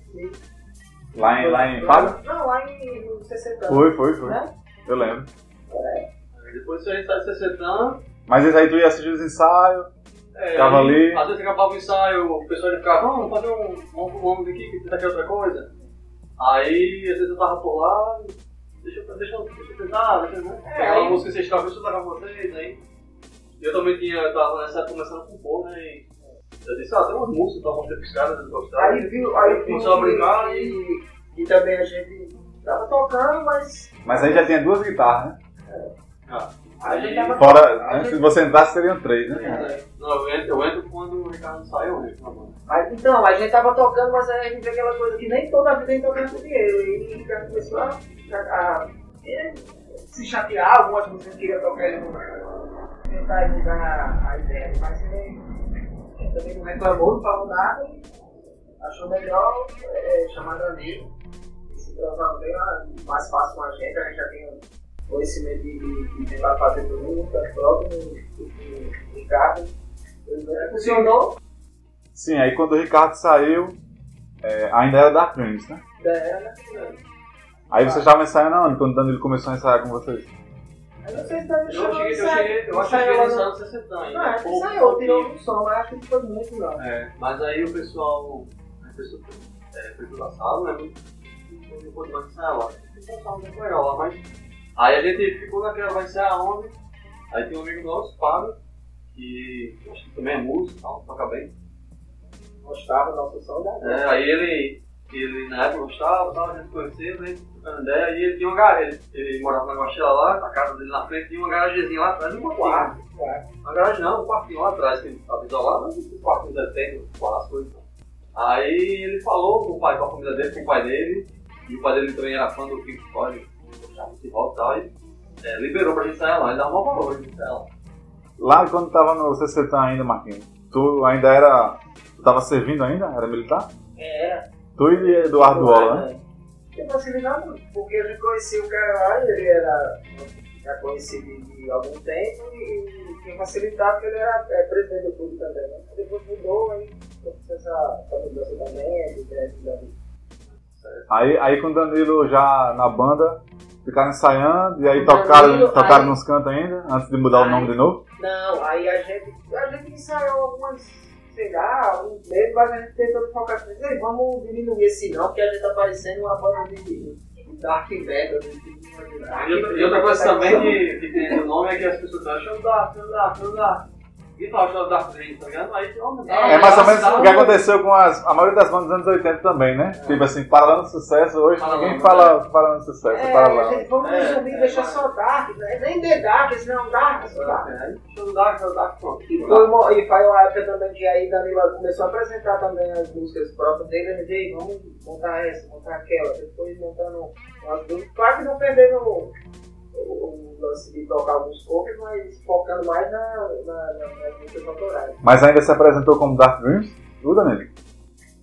S2: Lá em, lá em Fábio?
S4: Não, lá em no CCTAN.
S2: Foi, foi, foi.
S4: Né?
S2: Eu lembro.
S3: Depois a gente sai de CCTAN,
S2: Mas aí tu ia assistir os ensaios.
S3: é,
S2: Ficava ali.
S3: Às vezes acabava o ensaio, o pessoal ia ficar, vamos fazer um, vamos, vamos aqui, que tá aqui outra coisa. Aí, às vezes eu tava por lá, deixa, eu- deixa, deixa eu tentar, deixa eu ver.
S4: É,
S3: Aquela
S4: aí-
S3: música que vocês estavam, deixa eu tocar com vocês, aí. Eu também tinha, eu tava nessa época começando a compor, né, e eu disse, ah, tem umas músicas, então mostrei pros caras, eles gostaram.
S4: Aí viu, aí viu
S3: Começou a brincar
S4: e,
S3: e...
S4: e também a gente tava tocando, mas
S2: Mas aí já tinha duas guitarras, né?
S4: a gente
S3: Aí-
S2: Fora, antes de você entrar, seriam três, né?
S3: É. Não, eu entro, eu entro quando o Ricardo sai, eu entro banda.
S4: Mas então, a gente tava tocando, mas a gente vê aquela coisa que nem toda a vida a gente toca com dinheiro. E o Ricardo começou a, a, a- é, se chatear, algumas músicas que queria tocar ele não tentar mudar a, a ideia. Mas ele, ele também não reclamou, não falou nada e achou melhor é, chamar Danilo. E se transar bem ah, mais fácil com a gente, a gente já tem conhecimento de, de, de tentar fazer tudo muito próprio, o o Ricardo. Ele Funcionou,
S2: Sim, aí quando o Ricardo saiu, é, ainda era Dark Dreams, né?
S4: era.
S2: Aí vocês estavam ensaiando aonde? Quando o Danilo começou a ensaiar com vocês?
S4: Eu não sei se tá
S3: Eu cheguei, eu cheguei, eu acho que eu cheguei nesse ano de 60 ainda.
S4: Não, é que saiu, tirou um som, mas acho que não foi muito, não.
S3: É, mas aí o pessoal, a pessoa é, foi pro sala, né? Não não pôde mais ensaiar lá. Um salão muito legal lá, mas. Aí a gente ficou naquela, vai ensaiar onde? Aí tem um amigo nosso, Fábio, que acho que também é músico e tal, toca bem.
S4: Gostava do nosso som da
S3: É, aí ele, ele na época gostava, tal, a gente conheceu, né? Trocando ideia, e ele tinha uma garagem, ele, ele morava na Guaxela lá, a casa dele na frente tinha uma garagemzinha lá atrás, um quartinho.
S4: quarto. quarto.
S3: Uma garagem não, um quartinho lá atrás, que estava isolado, mas um quartinho detendo, quase coisa. Aí ele falou com o pai, com a família dele, com o pai dele, e o pai dele também era fã do Pink Floyd, de rock e tal, e é, liberou pra gente sair lá, ele dava uma valor pra gente sair lá.
S2: Lá quando tava no CCT ainda, Marquinhos, tu ainda era. Tu tava servindo ainda? Era militar?
S4: É.
S2: Tu e Eduardo Ola, né?
S4: Tem facilidade, porque a gente conhecia o cara lá, ele era já conhecido de, de algum tempo e, tinha facilidade porque ele era é, presidente do clube também, né? Depois mudou, aí essa, essa mudança também, ideia de Davi.
S2: Aí, aí com o Danilo já na banda, ficaram ensaiando e aí
S4: O
S2: tocaram,
S4: Danilo,
S2: tocaram
S4: aí-
S2: nos cantos ainda, antes de mudar o
S4: Aí-
S2: nome de novo.
S4: Não, aí a gente, a gente ensaiou algumas sei lá, um mês, mas a gente tentando focar assim, "Ei, vamos diminuir esse não, porque a gente tá parecendo uma banda de Dark Metal.
S3: E outra, coisa também que, que tem no nome é que as pessoas acham o Dark, o Dark, o Dark. E é o Dark tá ligado? Aí,
S4: É,
S2: É mais ou menos o que aconteceu com as, a maioria das bandas dos anos 80 também, né? Tipo assim, Paralelo no Sucesso, hoje
S3: Paralelo,
S2: ninguém
S3: né?
S2: fala Paralelo no Sucesso,
S4: É,
S2: Paralelo.
S4: gente, vamos
S3: É,
S4: resumir,
S3: é,
S4: deixar
S3: mas-
S4: só Dark, né? nem The Dark, senão Dark, só Dark.
S3: Aí, deixa eu dar, deixa eu dar, pronto.
S4: E foi, uma, e foi uma época também que aí Danilo começou a apresentar também as músicas próprias dele, ele disse, vamos montar essa, montar aquela, depois montando umas dúvidas. Claro que não perdendo o, lance de tocar alguns covers, mas focando mais na, na, na, nas músicas autorais.
S2: Mas ainda se apresentou como Dark Dreams? Tu, Danilo?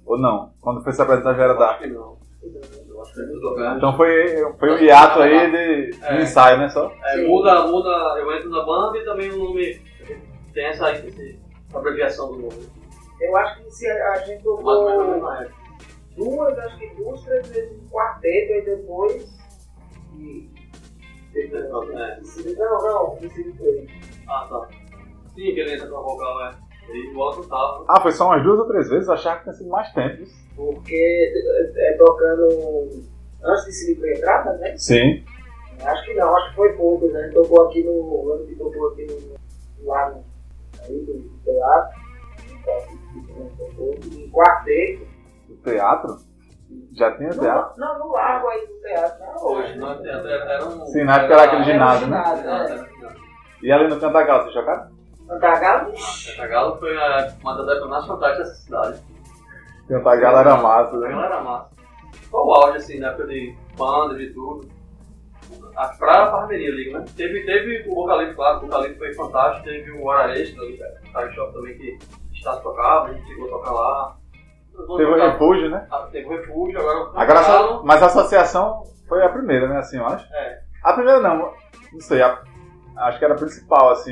S2: Ou não? Quando foi se apresentar já era Dark?
S3: não. Eu acho que é dos lugares.
S2: Então foi, foi um hiato aí de, de
S3: É.
S2: ensaio, né? Só?
S3: É, muda, muda, eu entro na banda e também o nome tem essa, essa abreviação do nome.
S4: Eu acho que se a, gente tocou
S3: época.
S4: duas, acho que duas, três vezes um quarteto, aí depois. E,
S3: É.
S4: não, não, foi.
S3: Ah, tá. Sim, que ele entra com a vocal, é. Ele volta o tava.
S2: Ah, foi só umas duas ou três vezes? Achava que tinha sido mais tempo.
S4: Porque é, tocando antes de se entrar também?
S2: Sim.
S4: Acho que não, acho que foi pouco, né? Tocou aqui no. ano que tocou aqui no. lá no. aí do, do teatro. Então, Tocou em quarteto.
S2: O teatro? Já tinha teatro?
S4: Não, no lago aí do teatro, não
S3: Hoje,
S4: hoje.
S3: nós era, era um.
S2: Sim, na época era aquele
S3: era-
S2: ginásio, né?
S4: ginásio, né?
S2: E ali no Cantagalo, vocês chocaram?
S4: Cantagalo,
S3: Essa galo foi a- uma das épocas mais fantásticas dessa cidade.
S2: Cantagalo era massa, né?
S3: galera era massa. Foi o auge, assim, na época de banda, de tudo. A pra Parmeria ali, né? Teve, teve o vocalista, claro, o vocalista foi fantástico. Teve o Hora Extra. Tag Shop também que está tocava, a gente chegou a tocar lá.
S2: Teve o refúgio, né?
S3: Ah, Teve o refúgio, agora o
S2: Agora, mas a associação foi a primeira, né? Assim, eu acho.
S3: É.
S2: A primeira não, não sei. a- acho que era a principal, assim,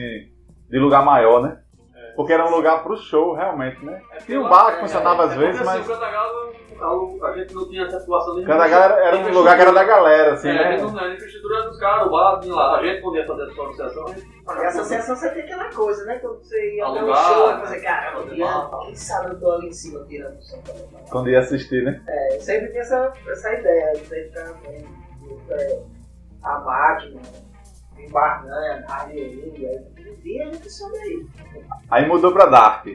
S2: de lugar maior, né?
S3: É.
S2: Porque era um lugar pro show, realmente, né?
S3: É
S2: Tinha um
S3: porque
S2: bar que funcionava
S3: é,
S2: às
S3: é
S2: vezes,
S3: assim,
S2: mas-
S3: o Cantagalo, a- gente não tinha essa situação de
S2: Cantagalo era, era um lugar que era da galera, assim,
S3: é, a gente
S2: né?
S3: não a infraestrutura era dos caras, o bar, lá. A gente podia fazer a sua associação, a
S4: E associação você tem aquela coisa, né? Quando você ia ver um show,
S3: né?
S4: vai fazer, caramba, quem sabe eu tô ali em cima tirando o som.
S2: Quando ia assistir, né?
S4: É, eu sempre tinha essa, essa ideia de ficar vendo é, a máquina, embarganha, a reunião, aí dia a gente sobe aí.
S2: Aí mudou pra Dark.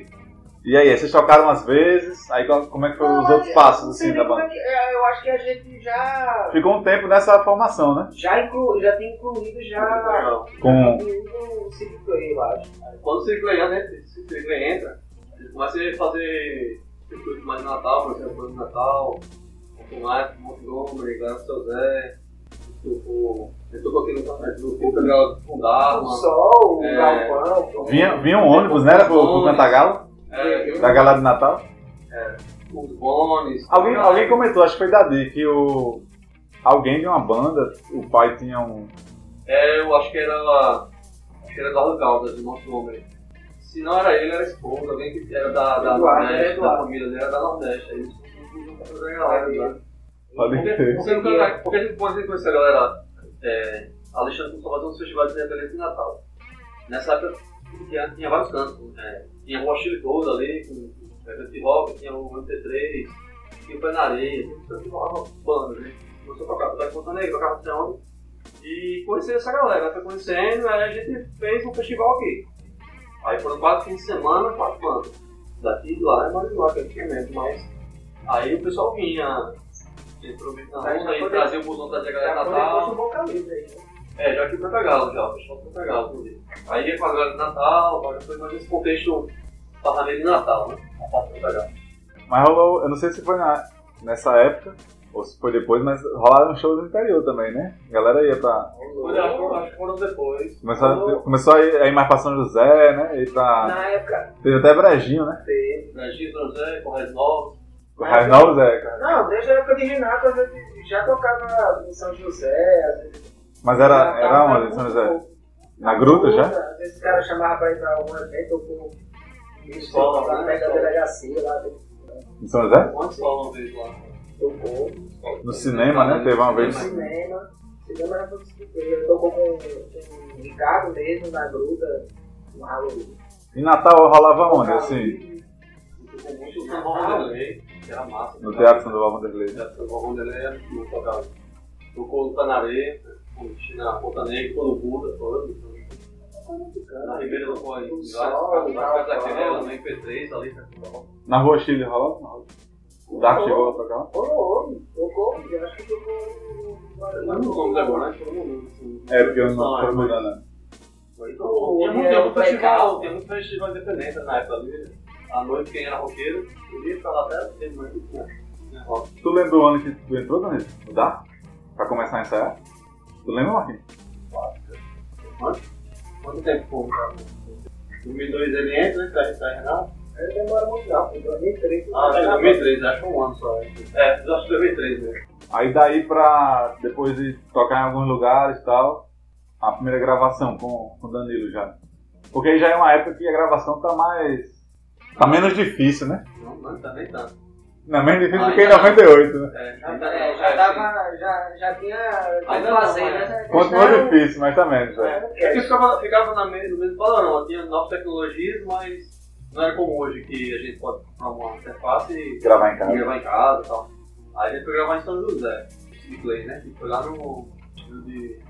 S2: E aí, vocês tocaram umas vezes, aí como é que foram os outros
S4: eu
S2: passos, assim, da banda?
S4: é é, Eu acho que a gente já,
S2: Ficou um tempo nessa formação, né?
S4: já, inclu, já tem incluído já,
S2: Com...
S4: incluído o CD Play, eu acho.
S3: Quando o o Circle entra, ele começa a fazer circuito mais de Natal, por exemplo, de Natal, com mais Montgomery, Grande São José, ele tocou aqui no Legal com
S4: O
S3: Dharma,
S4: sol, o
S3: É.
S4: galpão.
S2: Vinha, vinha um ônibus, né? Era pro, pro Cantagalo,
S3: é,
S2: da galera de Natal.
S3: os Bones.
S2: Alguém, alguém comentou, acho que foi Dadi, que o... Alguém de uma banda, o pai tinha um...
S3: É, eu acho que era. Acho que era Eduardo Caldas, de Montgomery. Se não era ele, era a esposa, alguém que era da, da
S4: Eduardo,
S3: Nordeste,
S4: é
S3: da família dele, era da Nordeste. Aí eles não fazer a galera, né?
S2: Pode
S3: Porque,
S2: crer.
S3: porque, porque a gente pode conhecer a galera. É, Alexandre começou a fazer uns festivais de de Natal. Nessa época tinha, tinha vários cantos. É, tinha o Chile todo ali, com evento de rock, tinha o MT3, tinha o Pé na Areia, tinha tanto de banda, né? Começou a tocar, tocar em Ponta Negra, tocava onde. E conheci essa galera, foi conhecendo, aí a gente fez um festival aqui. Aí foram quatro fins de semana, quatro bandas. Daqui de lá é mais de lá, que aqui mesmo, mas. Aí o pessoal vinha, entrou meio na
S4: Aí
S3: onda, aí trazia o busão trazer a galera Natal.
S4: aí, né?
S3: É, já aqui pra Cagalo, já, o foi pra Cagalo, inclusive. Aí ia com a galera de Natal, agora foi mais nesse contexto parrameiro de Natal, né? A parte do Cagalo.
S2: Mas rolou, eu não sei se foi na, nessa época, ou se foi depois, mas rolaram shows no interior também, né? A galera ia pra...
S3: Foi, acho, que- foram depois.
S2: Começou, a- começou a ir, a ir mais pra São José, né? Ir pra...
S4: Na época,
S2: Teve até Brejinho, né?
S4: teve.
S3: Regis São José, Correios Novos.
S2: Raiz Novos é, cara.
S4: Não, desde a época de Renato, a gente já tocava em São José, às vezes.
S2: Mas era, era onde, em São José? Na gruta já?
S4: Às vezes o cara chamava pra ir pra algum evento ou com
S3: Escola,
S4: lá
S3: né?
S4: perto da delegacia, lá
S2: Em São José?
S3: Quantos falam vez lá?
S4: tocou.
S2: No cinema, né? Teve uma
S4: No
S2: vez.
S4: cinema. Cinema era muito Ele tocou com, o Ricardo mesmo, na gruta, no Halloween.
S2: Em Natal rolava onde, assim?
S3: tocou muito o Sambão Vanderlei, que era massa.
S2: No Teatro Sandoval Vanderlei.
S3: O Sambão Vanderlei era muito tocado. Tocou no Na Ponta Negra, tocou no Buda, todo. Na Ribeira do em várias casas da Querela, no MP3 ali, festival.
S2: Na Rua Chile rolou? Na Rua- O Dark chegou a tocar?
S4: Tocou, tocou, eu acho que tocou.
S3: Não lembro o nome agora, né? Mundo, assim.
S2: É, porque eu não
S3: é,
S2: mudando. né?
S4: O
S3: Tinha muito,
S4: Oriel
S3: tinha muito festival, tinha muito festival independente na época ali. À noite, quem era roqueiro, podia ficar lá até ter mais.
S2: Tu lembra do ano que tu entrou, Danilo? No Dark? Pra começar a ensaiar? Tu lembra, Marquinhos?
S3: Quanto tempo foi? 2002 ele entra, né? Tá, tá Renato?
S4: Aí demora muito não, foi 2003.
S3: Ah, acho que 2003, acho um ano só. É, acho que 2003 mesmo.
S2: Aí daí pra depois de tocar em alguns lugares e tal, a primeira gravação com, com o Danilo já. Porque aí já é uma época que a gravação tá mais. tá menos difícil, né?
S3: Não, não tá nem tanto.
S2: Não é menos difícil
S3: Ah,
S2: do que em
S3: ainda não.
S2: 98, né?
S3: É,
S4: Já,
S3: ainda
S4: é,
S3: não,
S4: já
S3: é,
S4: tava, já, já tinha
S3: Ainda não,
S4: fazer, né?
S2: Continua
S4: Questão-
S2: difícil, mas tá menos. É.
S4: É,
S3: É que ficava, ficava na me- no mesmo padrão, tinha novas tecnologias, mas não era como hoje que a gente pode comprar uma interface e
S2: Gravar em casa.
S3: gravar em casa e tal. Aí a gente foi gravar em São José, de Play, né? Que foi lá no estúdio de,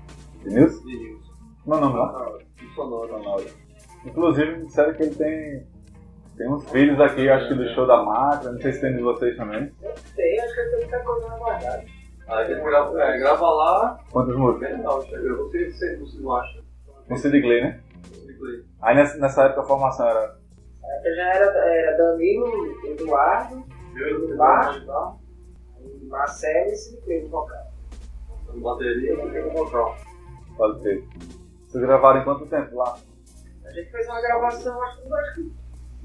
S2: Denilson?
S3: de News.
S2: Meu nome lá?
S3: De Sonora.
S2: Inclusive me disseram que ele tem. Tem uns vídeos aqui, acho que do show da máquina, não sei se tem de vocês também.
S4: Tem, acho que tem muita coisa na guardada.
S3: Aí a gente grava, é, grava lá,
S2: Quantas músicas?
S3: chega. Você, você, você não acha?
S2: Um CD Clay, né? Aí nessa, nessa época a formação era.
S4: Aí já era, era Danilo, Eduardo,
S3: Eu, eu,
S4: Baixo.
S3: eu,
S4: Marcelo e Silvio no vocal.
S3: eu, bateria e no vocal.
S2: Pode ser. Vocês gravaram em quanto tempo lá?
S4: A gente fez uma gravação, acho que, acho que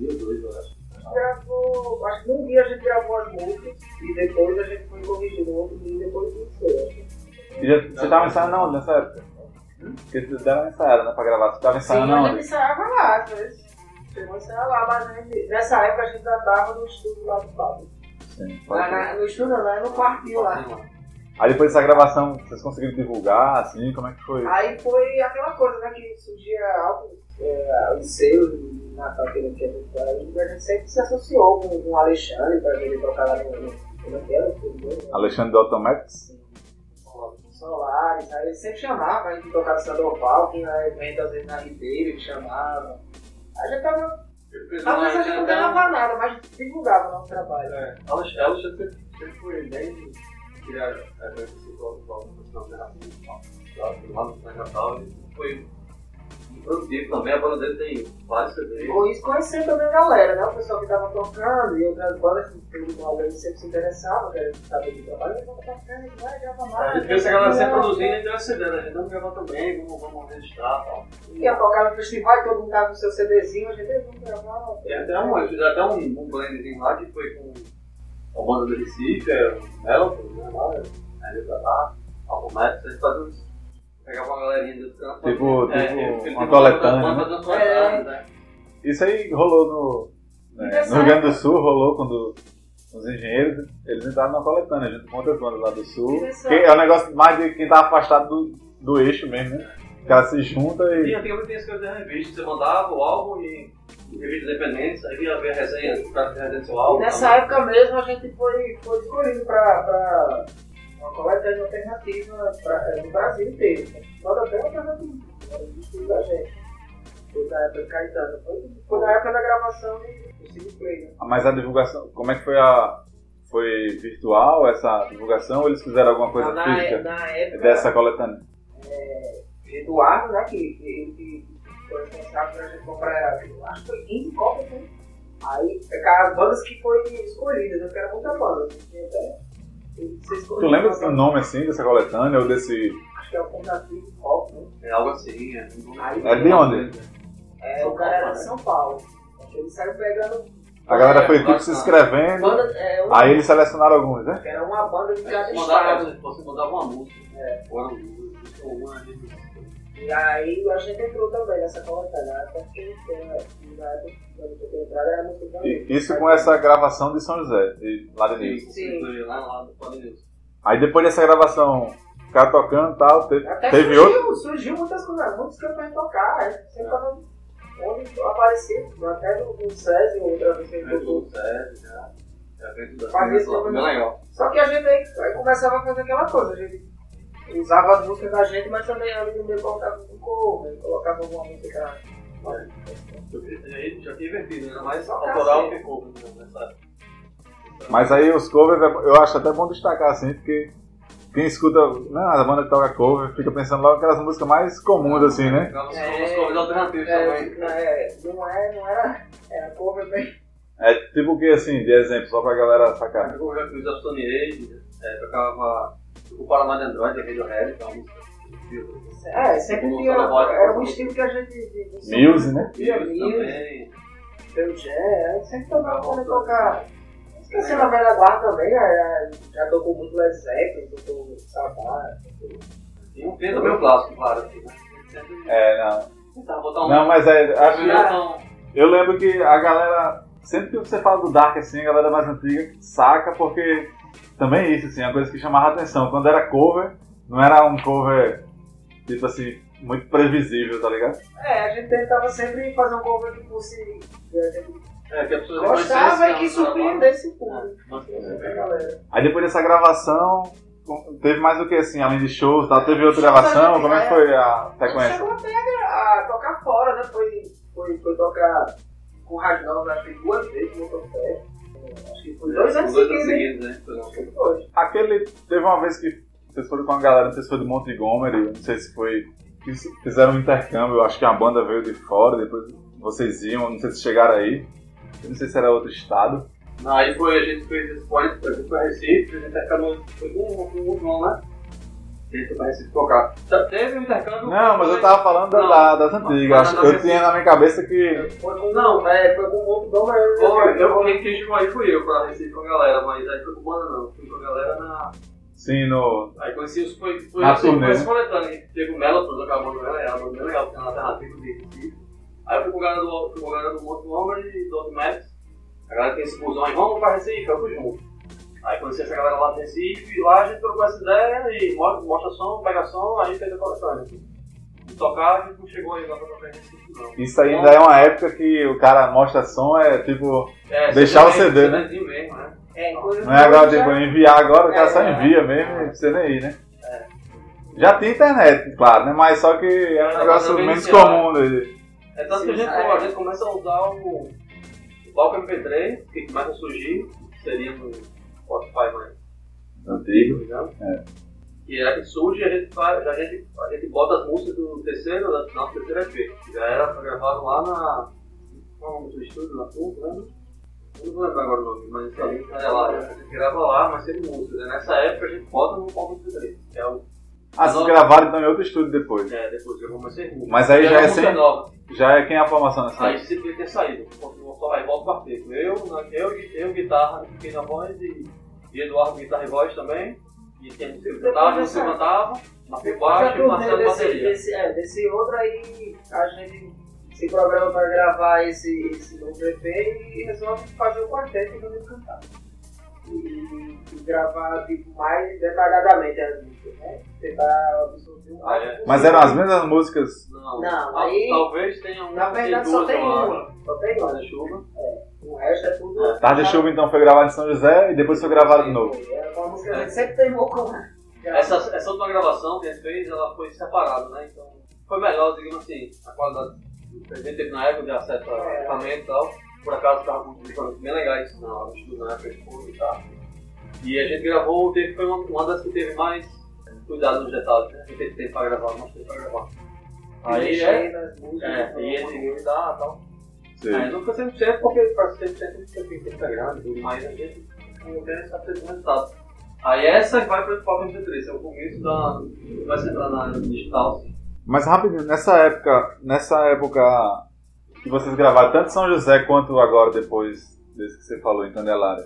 S3: Dia dois, eu acho.
S4: gravou, acho que num dia a gente gravou as músicas e depois a gente foi corrigir no outro dia e depois
S2: já, você tava ensaiando onde nessa época? Porque vocês deram ensaiada, né, pra gravar. Você tava
S4: Sim,
S2: ensaiando
S4: a gente
S2: onde?
S4: ensaiava lá, às vezes. Chegou a ensaiar lá, mas a gente, nessa época a gente já tava no estúdio lá do Pablo.
S2: Sim,
S4: Lá na- no estúdio não, no quartinho lá.
S2: Aí depois dessa gravação, vocês conseguiram divulgar, assim, como é que foi?
S4: Aí foi aquela coisa, né, que surgia algo, é, os selos Natal que a gente tinha feito aí, e a gente sempre se associou com, com o Alexandre pra ele tocar lá no. no como é que era? No-
S2: Alexandre do Automatics?
S4: Solares, aí ele sempre chamava a gente tocar no Sandoval, que na evento às vezes na Ribeira, ele chamava. A gente tava. Às vezes a gente não ganhava nada, mas divulgava o nosso trabalho.
S3: É, Alex- Alexandre sempre, sempre foi bem criar é, esse pessoal do Natal, lá no Natal, ele foi muito produtivo também, a banda dele tem vários CDs.
S4: Com isso conhecendo também a galera, né? O pessoal que tava tocando e outras bandas que o sempre se interessava, querendo saber do trabalho, ele tava tocando, vai, grava
S3: A
S4: mais.
S3: gente fez a galera sempre produzindo e deu essa ideia, a gente vamos gravar também, vamos, vamos registrar e tal.
S4: Ia tocar no festival e todo mundo tava com seu CDzinho, a gente "Ei, vamos gravar.
S3: E até um, eles fizeram até um, um blendzinho lá que foi com a banda do Recife, é, o Melton, né, lá, aí ele tá lá, Alco Max, eles uns. Pegava uma galerinha do campo.
S2: Tipo-
S3: é,
S2: tipo
S3: ele
S2: uma
S3: tem
S2: coletânea, né?
S3: coletâneas, né?
S2: Isso aí rolou no, né, no Rio Grande do Sul, rolou quando os engenheiros, eles entraram na coletânea, junto com outras bandas lá do Sul. Que é um negócio mais de quem tá afastado do, do eixo mesmo, né? O cara se junta
S3: E
S2: e...
S3: antigamente tinha as coisas da revista, você mandava o álbum e revistas independentes, aí ia ver a resenha, o cara que resenha seu álbum.
S4: Nessa
S3: também.
S4: época mesmo a gente foi, foi escolhido pra, pra uma coletânea alternativa pra, no Brasil inteiro. Toda bem alternativa. Era o disco da gente. Foi da época do Caetano. Foi, foi da época da gravação do Play, né?
S2: Mas a divulgação, como é que foi a... Foi virtual essa divulgação ou eles fizeram alguma coisa
S4: na,
S2: física
S4: na época,
S2: dessa coletânea?
S4: Eduardo, né, que, que ele que foi responsável pra gente comprar, acho que foi 15 cópias, né? Aí, as bandas que foram escolhidas, eu quero muita banda. tinha até-
S2: Tu lembra o nome assim dessa coletânea ou desse...
S4: Acho que é o Fundativo Pop, né?
S3: É algo assim, é.
S4: Aí,
S2: É de onde?
S4: É, o cara era de São Paulo. Ele saiu pegando
S2: A galera
S3: É,
S2: foi tipo se inscrevendo,
S4: banda, é, uma,
S2: aí eles selecionaram alguns, né?
S4: era uma banda de cada
S3: Você mandava,
S4: estado.
S3: você mandava uma música. É. Ou era uma
S4: E aí a gente entrou também nessa coletânea. Até porque foi na na época quando eu tinha entrado era música
S2: E
S4: também.
S2: Isso com essa gravação de São José, de lá de Nilson.
S4: Sim.
S3: Lá, lá do Padre Nilson.
S2: Aí depois dessa gravação, cara tocando e tal, teve,
S4: Até
S2: teve
S4: surgiu,
S2: outro.
S4: surgiu muitas coisas, eu pra tocar. a gente Sempre tava onde aparecia, até no, no SESI, outra vez que
S3: do SESI, já.
S4: Fazia isso
S3: legal.
S4: Só que a gente aí, aí começava a fazer aquela coisa, a gente usava as músicas da gente, mas também ali no meio colocava um cover, colocava alguma música.
S3: Aí já tinha invertido, né? Mas
S4: Só
S3: autoral ficou né, nessa.
S2: Mas aí os covers, eu acho até bom destacar assim, porque quem escuta né, a banda que toca cover fica pensando logo aquelas músicas mais comuns, assim, né?
S4: É.
S3: os covers alternativos
S4: É,
S3: também.
S4: não, é, não, é, não era. Era cover bem.
S2: É tipo o que, assim, de exemplo, só pra galera sacar.
S3: Eu já fiz a Stone Age, é, tocava o Paraná de Android, a Radiohead, que é uma música.
S4: É, sempre tinha. Era um estilo que a gente.
S2: Muse, né?
S3: Muse.
S4: Pearl Jam, a gente sempre tocava quando tocar. Esqueci na velha guarda também, já, já, já tocou muito Led Zeppelin, tocou Sabbath.
S3: E um tem também o clássico, claro. Assim, né?
S2: É, não.
S3: um.
S2: Não, mas é, acho que
S3: combinação.
S2: Eu lembro que a galera, sempre que você fala do Dark assim, a galera mais antiga saca, porque também é isso, assim, é uma coisa que chamava a atenção. Quando era cover, não era um cover, tipo assim, muito previsível, tá ligado?
S4: É, a gente tentava sempre fazer um cover que fosse. que a gente
S3: É, que a pessoa
S4: gostava e que
S3: é um
S4: surpreendesse o público. A galera.
S2: Aí depois dessa gravação, teve mais do que assim, além de shows, tá? teve outra gravação, como é que foi a
S4: A gente
S2: sequência?
S4: chegou até a, tocar fora, né? Foi, foi, foi tocar com o acho que duas vezes no Motofest. Acho que foi dois anos
S3: anos
S4: seguidos.
S3: né? Um-
S4: né?
S2: Aquele, teve uma vez que vocês foram com a galera, não sei se foi de Montgomery, não sei se foi, fizeram um intercâmbio, acho que a banda veio de fora, depois vocês iam, não sei se chegaram aí, eu não sei se era outro estado.
S3: Não, Aí foi, a gente fez esse point, foi pra Recife, a gente intercambiou, foi com com o João, né? Foi Recife tocar. Já teve um intercâmbio.
S2: Não, mas eu
S3: foi-
S2: tava falando da-
S3: Não.
S2: da- das antigas,
S3: Não, não,
S2: eu tinha na minha cabeça que...
S4: Foi
S3: Não.
S4: é, foi com o outro Doma.
S3: Foi, eu, quem, quem chegou aí fui eu pra Recife com a galera, mas aí foi com banda não, fui com a galera na.
S2: Sim, no...
S3: Aí conheci os. Foi, foi
S2: Na turnê,
S3: foi esse coletâneo, teve o Melo pra tocar a banda bem legal, a banda bem legal, que tem uma alternativa de Recife. Aí eu fui com a galera do, fui com a galera do Monte Montgomery e do Outro Maps. A galera tem esse busão aí, vamos pra Recife, eu fui junto. Aí conheci essa galera lá do Recife, e lá a gente trocou essa ideia e mostra, mostra som, pega som, a gente fez a coletânea. E tocar, a gente não chegou aí lá pra tocar em Recife, não.
S2: Isso ainda é uma época que o cara mostra som, é tipo...
S3: É,
S2: Deixar o
S3: CD
S2: CD, né?
S3: CDzinho mesmo, né?
S4: É, inclusive.
S2: Não é agora,
S4: já-
S2: tipo, enviar agora, o cara só
S4: É.
S2: envia mesmo, e você nem ir, né? Já tinha internet, claro, né? Mas só que é um
S3: Mas
S2: negócio menos
S3: inicial.
S2: comum. né?
S3: É tanto que a gente,
S4: é.
S3: a gente começa a usar o, o Balco MP3, que começa a surgir, que seria no Spotify mais
S2: Antigo.
S3: digamos. E é que surge e a gente, a, gente, a gente bota as músicas do terceiro, da nosso terceiro EP. que Já era gravado lá na. Qual é o do estúdio na PUC? Eu não vou lembrar agora o nome, mas ali é lá. A gente grava lá, mas sempre músicas. E nessa época a gente bota no Balco MP3. que É o.
S2: Ah, vocês gravaram então em outro estúdio depois.
S3: É, depois eu comecei música.
S2: Mas aí já é
S3: música
S2: sem-
S3: nova.
S2: Já é quem é a formação nessa
S3: Aí você devia ter saído. Só aí volta o quarteto. Eu, na- eu, eu, guitarra, fiquei na voz e, e Eduardo guitarra e voz também. E quem você cantava, você cantava, Marquei
S4: Depois da
S3: baixo e Marcelo
S4: desse,
S3: bateria.
S4: desse, é, desse outro aí, a gente se programa para gravar esse, esse novo EP e resolve fazer o quarteto e também cantar. E, e gravar tipo, mais detalhadamente as músicas, né? Tentar absorver um
S3: Ah, é.
S2: Mas eram as mesmas músicas.
S3: Não,
S4: Não,
S3: Ah,
S4: aí-
S3: talvez tenha um.
S4: Na verdade só tem
S3: lá.
S4: uma. Só tem uma.
S3: Tarde de chuva.
S4: O resto é tudo.
S2: Tarde de Chuva então foi gravado em São José e depois foi gravado de novo.
S4: Era uma música que a gente sempre teimou com.
S3: Essa, essa última gravação que a gente fez, ela foi separada, né? Então foi melhor, digamos assim, a qualidade que a gente teve na época de acesso a
S4: É.
S3: equipamento e tal. Por acaso estava com equipamentos bem legais na hora do estudo na época de fogo e tal. E a gente gravou, teve, foi uma, uma das que teve mais cuidado nos detalhes, né? A gente teve tempo para gravar, mais tempo para gravar. Aí é,
S4: nas músicas.
S3: é, e esse e tal, tal.
S2: Sim.
S3: Aí não fica 100% porque para 100% você tem que ter grande e tudo mais, a gente não tem essa resultado. Aí essa vai para o Pop MP3, é o começo da. vai se entrar na digital.
S2: Mas rapidinho, nessa época, nessa época que vocês gravaram tanto São José quanto agora depois desse que você falou em Candelária,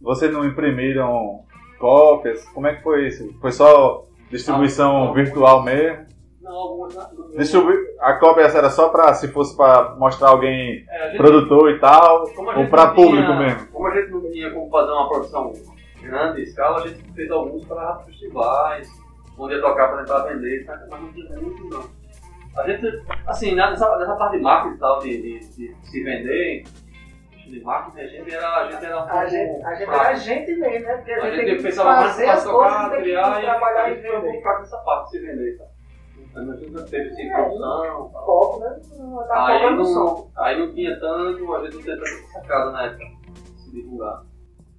S2: vocês não imprimiram cópias? Como é que foi isso? Foi só distribuição
S3: Ah,
S2: virtual mesmo?
S3: Não, algumas. no-
S2: Distribu a cópia era só pra, se fosse pra mostrar alguém
S3: É, gente-
S2: produtor e tal, ou
S3: não
S2: público
S3: tinha-
S2: mesmo?
S3: Como a gente não tinha como fazer uma produção grande escala, a gente fez alguns para festivais, onde ia tocar para tentar vender, mas não tinha muito não. A gente, assim, nessa, nessa parte de marketing e tal, de, de, de se vender, de marketing, a gente era, a gente era um
S4: A gente, a gente era a gente mesmo, né? Porque a,
S3: A
S4: gente
S3: gente
S4: tem que
S3: pensava mais
S4: fazer
S3: pra
S4: as coisas,
S3: tocar,
S4: tem que
S3: criar e
S4: trabalhar e
S3: gente foi um pouco
S4: vender.
S3: fraco nessa parte de se vender, tá? A gente não teve assim,
S4: É.
S3: produção.
S4: Foco, né? Não tá
S3: Aí
S4: som.
S3: não, aí não tinha tanto, a gente não tinha tanta sacada na época se divulgar.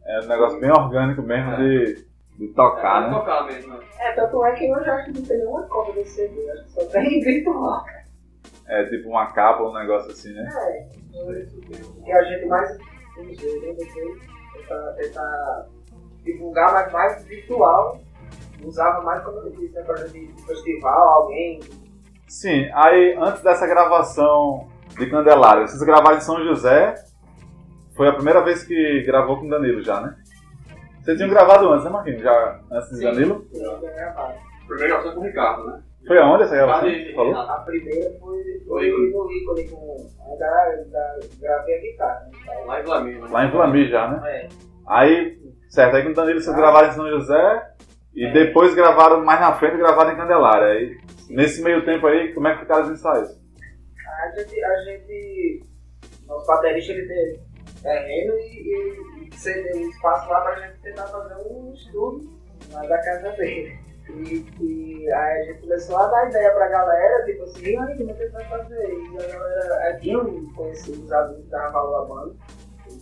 S2: É um negócio bem orgânico mesmo de, de tocar,
S3: é,
S2: né?
S3: tocar mesmo, né?
S4: É, tanto é que hoje eu acho que não tem nenhuma cópia desse CD, acho que só tem grito rock.
S2: É tipo uma capa, um negócio assim, né?
S4: É, que a gente mais vamos ver, né? Tentar, tentar divulgar, mas mais virtual. Usava mais como eu disse, né? Pra gente de festival, alguém.
S2: Sim, aí antes dessa gravação de Candelária, vocês gravaram em São José, foi a primeira vez que gravou com Danilo já, né? Vocês tinham gravado antes, né, Marquinhos? Já antes de
S3: Sim.
S2: Danilo?
S3: Primeira gravação com o Ricardo, né?
S2: Foi aonde essa gravação? Você falou?
S4: A primeira foi,
S3: Foi
S4: foi no ícone com. a Da, da, gravei a guitarra. Né?
S3: Lá em Flamir, né?
S2: Lá em Flami já, né?
S4: É.
S2: Aí, certo, aí com o Danilo vocês gravaram em São José e depois gravaram mais na frente gravaram em Candelária. Aí, nesse meio tempo aí, como é que ficaram os ensaios?
S4: A gente, a gente. Nosso baterista ele teve terreno e, e cedeu um espaço lá pra gente tentar fazer um estúdio lá da casa dele. E, e aí a gente começou a dar ideia pra galera, tipo assim, aí, como é que a gente vai fazer? E a galera, a tinha um conhecido, os amigos que estavam valor a banda,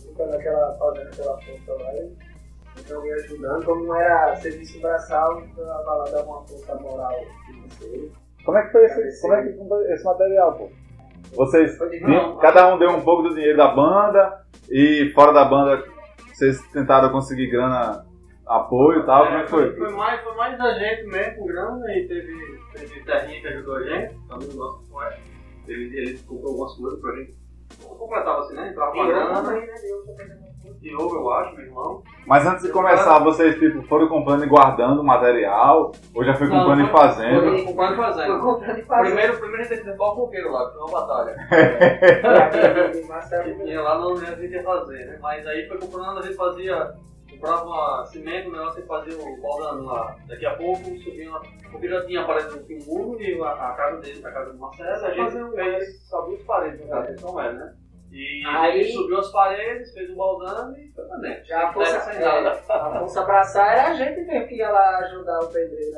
S4: ficando naquela, fazendo aquela força lá, e então ia ajudando, como não era serviço braçal, então a balada dava uma força moral financeira.
S2: Como é que foi esse, como é que foi esse material, pô? Vocês, cada um deu um pouco do dinheiro da banda e fora da banda vocês tentaram conseguir grana, apoio e tal, como é que foi?
S3: Foi mais, foi mais da gente mesmo com grana e teve, teve Terrinha que ajudou a gente, amigo nosso que foi. Ele, ele comprou algumas coisas pra gente. Completava assim, né? Entrava com a
S4: E eu
S3: grana.
S4: Né?
S3: Diogo, eu acho, meu irmão.
S2: Mas antes de começar, vocês tipo, foram comprando e guardando material? Ou já foi
S3: Não,
S2: comprando e
S3: foi-
S2: fazendo?
S3: Foi comprando e
S4: Foi
S3: fazendo.
S4: comprando e fazendo.
S3: Primeiro, primeiro a gente teve o coqueiro lá, que foi uma batalha.
S4: E
S3: que tinha lá no a gente ia fazer, né? Mas aí foi comprando, a gente fazia, comprava uma cimento, o negócio e fazia o baldando lá. Daqui a pouco subia uma. Porque já tinha parede no um muro e a, a casa dele, a casa do Marcelo, a gente
S4: Fazia um-
S3: fez só duas paredes, né? Não era, né? E
S4: Aí-
S3: ele subiu as paredes, fez o baldando e foi pra dentro.
S4: Já a força, é, a força abraçar era a gente mesmo que ia lá ajudar o pedreiro.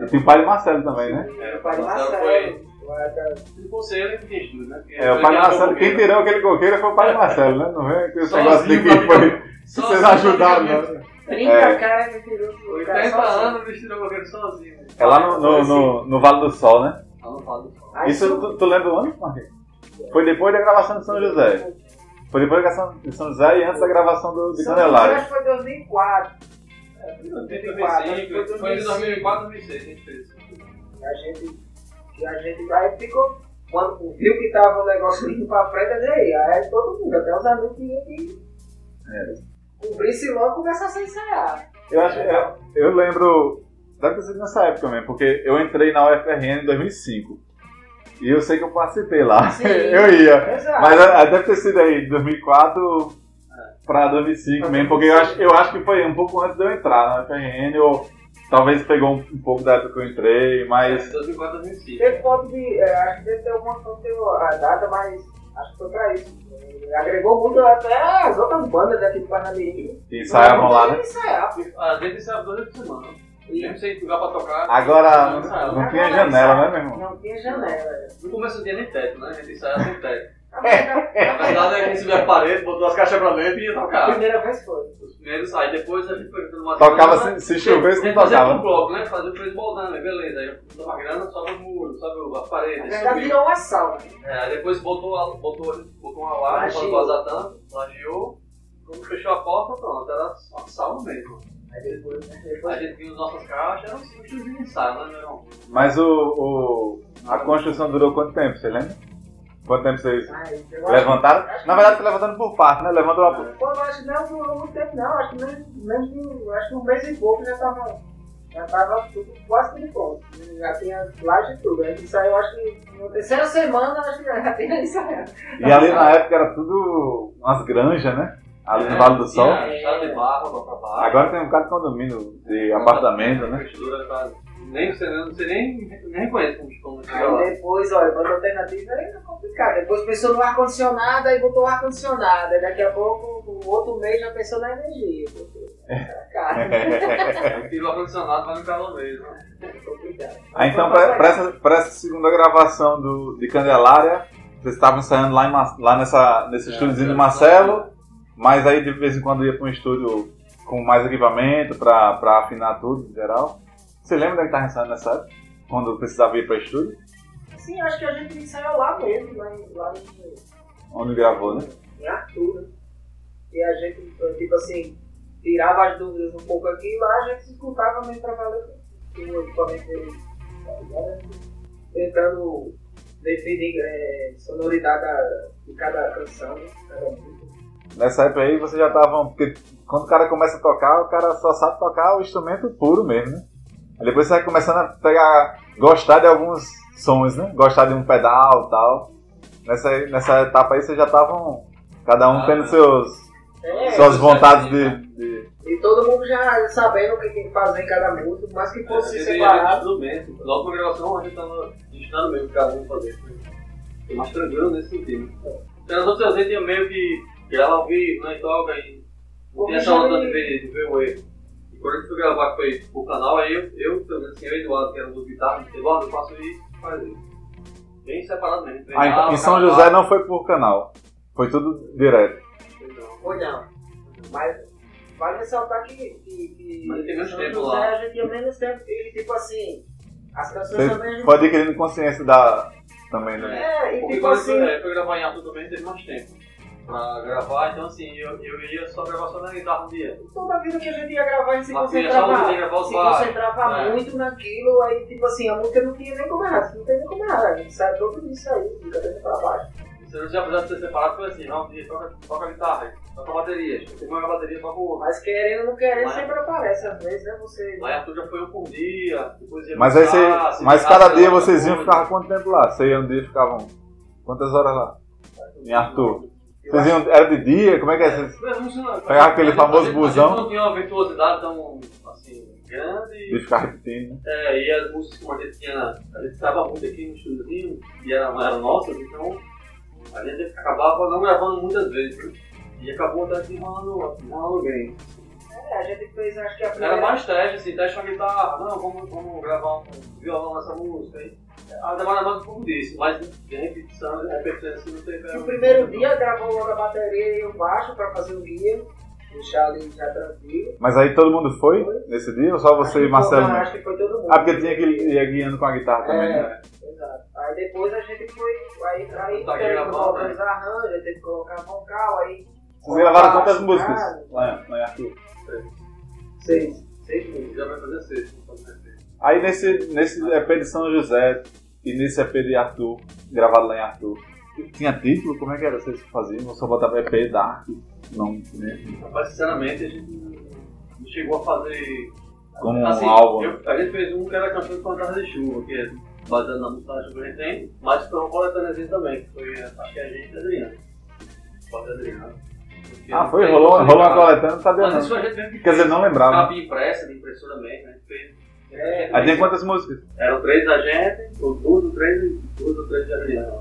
S2: E tem o pai de Marcelo também, né?
S3: É,
S4: o pai
S3: Marcelo
S4: Marcelo.
S3: E que tudo, né? Porque
S2: É, o pai Marcelo, quem tirou aquele coqueiro foi o pai Marcelo, né? Não vem com esse negócio de que
S3: praticamente.
S2: foi.
S3: Só-
S2: Vocês ajudaram, né?
S4: 30
S2: É.
S4: caras que tirou
S3: Foi
S4: o cara
S3: 30
S4: sozinho.
S3: anos vestindo o coqueiro sozinho.
S2: É lá no, no, no, no Vale do Sol, né?
S3: Ah, não fala do sol.
S2: Isso tu, tu lembra o ano, Marquinhos? Foi depois da gravação de São José. Foi depois da gravação de São José e antes da gravação do, de
S4: São José,
S2: Candelária.
S4: acho que foi 2004. É,
S3: Foi em
S4: 2004, acho que
S3: 2005, foi em 2004, 2006 a gente fez.
S4: E a gente, e a gente aí ficou, quando viu que tava o negócio indo pra frente, aí, aí todo mundo, até os amigos tinham que
S2: É.
S4: cobrir-se logo e começasse a ensaiar.
S2: Eu, acho, eu, eu lembro, deve ter sido nessa época mesmo, porque eu entrei na UFRN em 2005. E eu sei que eu participei lá.
S4: Sim.
S2: eu ia.
S4: Exato.
S2: Mas ah, deve ter sido aí, 2004 pra 2005 mesmo, porque eu acho, eu acho que foi um pouco antes de eu entrar na UFRN, ou talvez pegou um, um pouco da época que eu entrei, mas
S3: 2004, 2005.
S4: Teve foto de. é, acho que deve ter alguma foto eu- a data, mas acho que foi pra isso. E Agregou muito até as outras bandas daqui do Parnamirim.
S2: que ensaiavam lá, né?
S4: Ensaiar.
S3: A gente ensaiava duas vezes por semana. Mesmo sem lugar pra tocar.
S2: Agora
S3: não
S2: não tinha janela, né, meu irmão?
S4: Não tinha janela. é.
S3: No começo não tinha nem teto, né? A gente ensaiava sem teto.
S4: A primeira-
S3: Na verdade, a gente subia a parede, botou as caixas pra dentro e ia
S4: a
S3: tocar.
S4: primeira vez foi.
S3: Os primeiros, depois a gente foi entrando uma
S2: Tocava se, se chovesse,
S3: a
S2: não
S3: gente fazia
S2: tocava.
S3: pro bloco, né? Fazia o preço moldando, aí beleza. Aí botou uma grana, sobe o muro, sobe as
S4: Na
S3: paredes,
S4: verdade, virou uma sala.
S3: É, aí depois botou, a- botou, botou uma laje
S4: Lajeou.
S3: vazar tanto, lajeou. Quando fechou a porta, pronto, era uma sala mesmo.
S4: Aí depois, né,
S3: A
S4: depois
S3: gente viu as nossas caixas, era um simples de ensaio, né, meu irmão?
S2: Mas o, o- a construção durou quanto tempo, você lembra? Quanto tempo vocês
S4: acho
S2: levantaram? Na verdade, foi levantando por parte, né? Levanta uma...
S4: Pô, eu acho que não durou muito tempo, não. Acho que menos, menos de. Acho que um mês e pouco já tava. Já tava tudo, quase tudo pronto. Já tinha laje e tudo. A gente saiu, acho que na terceira semana, acho que já tinha ensaiado.
S2: E ali na época era tudo umas granjas, né? Ali no Vale do Sol.
S3: Barra lá pra baixo.
S2: Agora tem um bocado de condomínio de apartamento,
S3: A
S2: né?
S3: textura tá. Nem você, não, você nem, nem reconhece como,
S4: Aí depois, olha, banda alternativa é complicado. Depois pensou no ar-condicionado, aí botou o ar-condicionado. Daqui a pouco, no outro mês, já pensou na energia. é.
S3: Eu tiro o ar-condicionado, vai no calor mesmo.
S4: É complicado.
S2: Aí então, pra essa, segunda gravação do, de Candelária, vocês estavam ensaiando lá, lá nessa, nesse
S3: É,
S2: estúdiozinho de
S3: é,
S2: Marcelo, mas aí de vez em quando ia para um estúdio com mais equipamento pra afinar tudo em geral. Você lembra da guitarra ensaiando nessa época? Quando precisava ir para estúdio?
S4: Sim, acho que a gente ensaiou lá mesmo, lá em, lá em,
S2: Onde gravou, né?
S4: em Arthur? E a gente, tipo assim, tirava as dúvidas um pouco aqui e lá a gente se escutava mesmo pra valer com o equipamento tá? Tentando definir é, sonoridade da- de cada canção, né? cada música.
S2: Nessa época aí vocês já estavam. Porque quando o cara começa a tocar, o cara só sabe tocar o instrumento puro mesmo, né? Aí depois você vai começando a pegar. gostar de alguns sons, né? Gostar de um pedal e tal. Nessa, nessa etapa aí vocês já estavam. Cada um
S3: Ah,
S2: tendo
S3: né?
S2: seus,
S4: É,
S2: suas
S3: isso
S2: vontades
S3: é
S2: de,
S3: assim,
S2: de-
S4: E todo mundo já sabendo o que tem que fazer em cada música, mas que fosse
S3: Esse
S4: separado.
S3: tudo bem. Na gravação a gente tava ensinando mesmo o que cada um fazer. Foi mais tranquilo nesse sentido. Então, nas outras vezes tinha meio que grava ao vivo, né? E toca e. Não tinha essa onda de ver, de ver o erro. E quando a gente foi gravar que foi pro canal, aí eu, eu pelo menos assim, eu e Eduardo, que era do guitarra, Eduardo, eu faço isso e faz isso. Bem separado mesmo.
S2: Ah, então, em São José não foi por canal. Foi tudo direto.
S4: Ou não. Mas vale ressaltar que, que, que
S3: Mas tem menos
S4: São
S3: tempo
S4: José
S3: lá.
S4: a gente tinha menos tempo e tipo assim, as canções também gente.
S2: pode ir querendo consciência da. também, né?
S4: É, e
S3: Porque
S4: tipo
S3: quando
S4: assim,
S3: eu fui, fui gravar em Arthur também teve mais tempo pra gravar, então assim, eu, eu ia só gravar só na guitarra um dia.
S4: toda vida que a gente ia gravar, a gente se
S3: Mas tinha só um
S4: concentrava,
S3: gravar
S4: se
S3: bares.
S4: concentrava
S3: É.
S4: muito naquilo, aí tipo assim, a música não tinha nem como errar, não tem nem como errar, a gente sabe tudo isso aí, fica dentro pra baixo.
S3: Se eu já precisasse ser separado, foi assim, não, um dia toca, toca guitarra, toca bateria, tem uma bateria, toca o outro.
S4: Mas querendo ou não querendo,
S3: Mas-
S4: sempre aparece, às vezes, né, você...
S3: Em Arthur já foi um por dia, depois ia
S2: Mas aí você. Mas cada dia vocês iam ficar quanto tempo lá? Você ia um dia e ficavam. Quantas horas lá? Em Arthur? Vocês iam. Era de dia? Como é que é? Vocês Pegava aquele famoso busão.
S3: Não tinha uma virtuosidade tão, assim, grande.
S2: de ficar repetindo, né?
S3: É, e as músicas como a gente tinha, a gente estava muito aqui no estúdiozinho, e eram, eram nossas, então a gente acabava não gravando muitas vezes, né? E acabou até que enrolando, enrolando bem.
S4: É, a gente fez, acho que a
S3: Era
S4: primeira...
S3: mais teste, assim, teste com a guitarra, não, vamos, vamos gravar um violão nessa música aí. A demora mais um pouco disso, mas de repetição, de repetição assim, não teve.
S4: No primeiro dia gravou logo a bateria e o baixo pra fazer o guia, deixar ali já tranquilo.
S2: Mas aí todo mundo foi nesse dia ou só você e Marcelo?
S4: foi-
S2: mesmo?
S4: Acho que foi todo mundo.
S2: Ah, porque tinha que ir guiando com a guitarra também,
S4: É.
S2: né?
S4: Exato. Aí depois a gente foi. Aí, aí
S3: Tá
S4: teve que colocar
S3: né?
S4: os arranjos, teve que colocar vocal, aí.
S2: Vocês gravaram quantas músicas? Lá, lá em Arthur.
S4: Seis. Seis músicas.
S3: Já vai fazer.
S2: Aí nesse, nesse EP de São José e nesse EP de Arthur, gravado lá em Arthur, tinha título? Como é que era? Vocês faziam? Ou só botava EP Dark? Não, né?
S3: Mas sinceramente a gente não chegou a fazer.
S2: Como um
S3: assim,
S2: álbum.
S3: eu- a gente fez um que era canção de Fantasma de Chuva, que é baseado na música da Chuva que a gente tem, mas foi uma coletâneazinha também, que foi acho que a gente e a Adriana. Pode Adriana.
S2: Ah, foi? Rolou, rolou
S3: gravada.
S2: coletânea, não sabia
S3: Mas
S2: não.
S3: a gente
S2: Quer dizer, não lembrava.
S3: Cabia impressa, de impressora mesmo, a gente fez.
S4: É,
S2: Aí tinha quantas músicas?
S3: Eram três da gente, ou duas, ou três, e duas ou três de acho.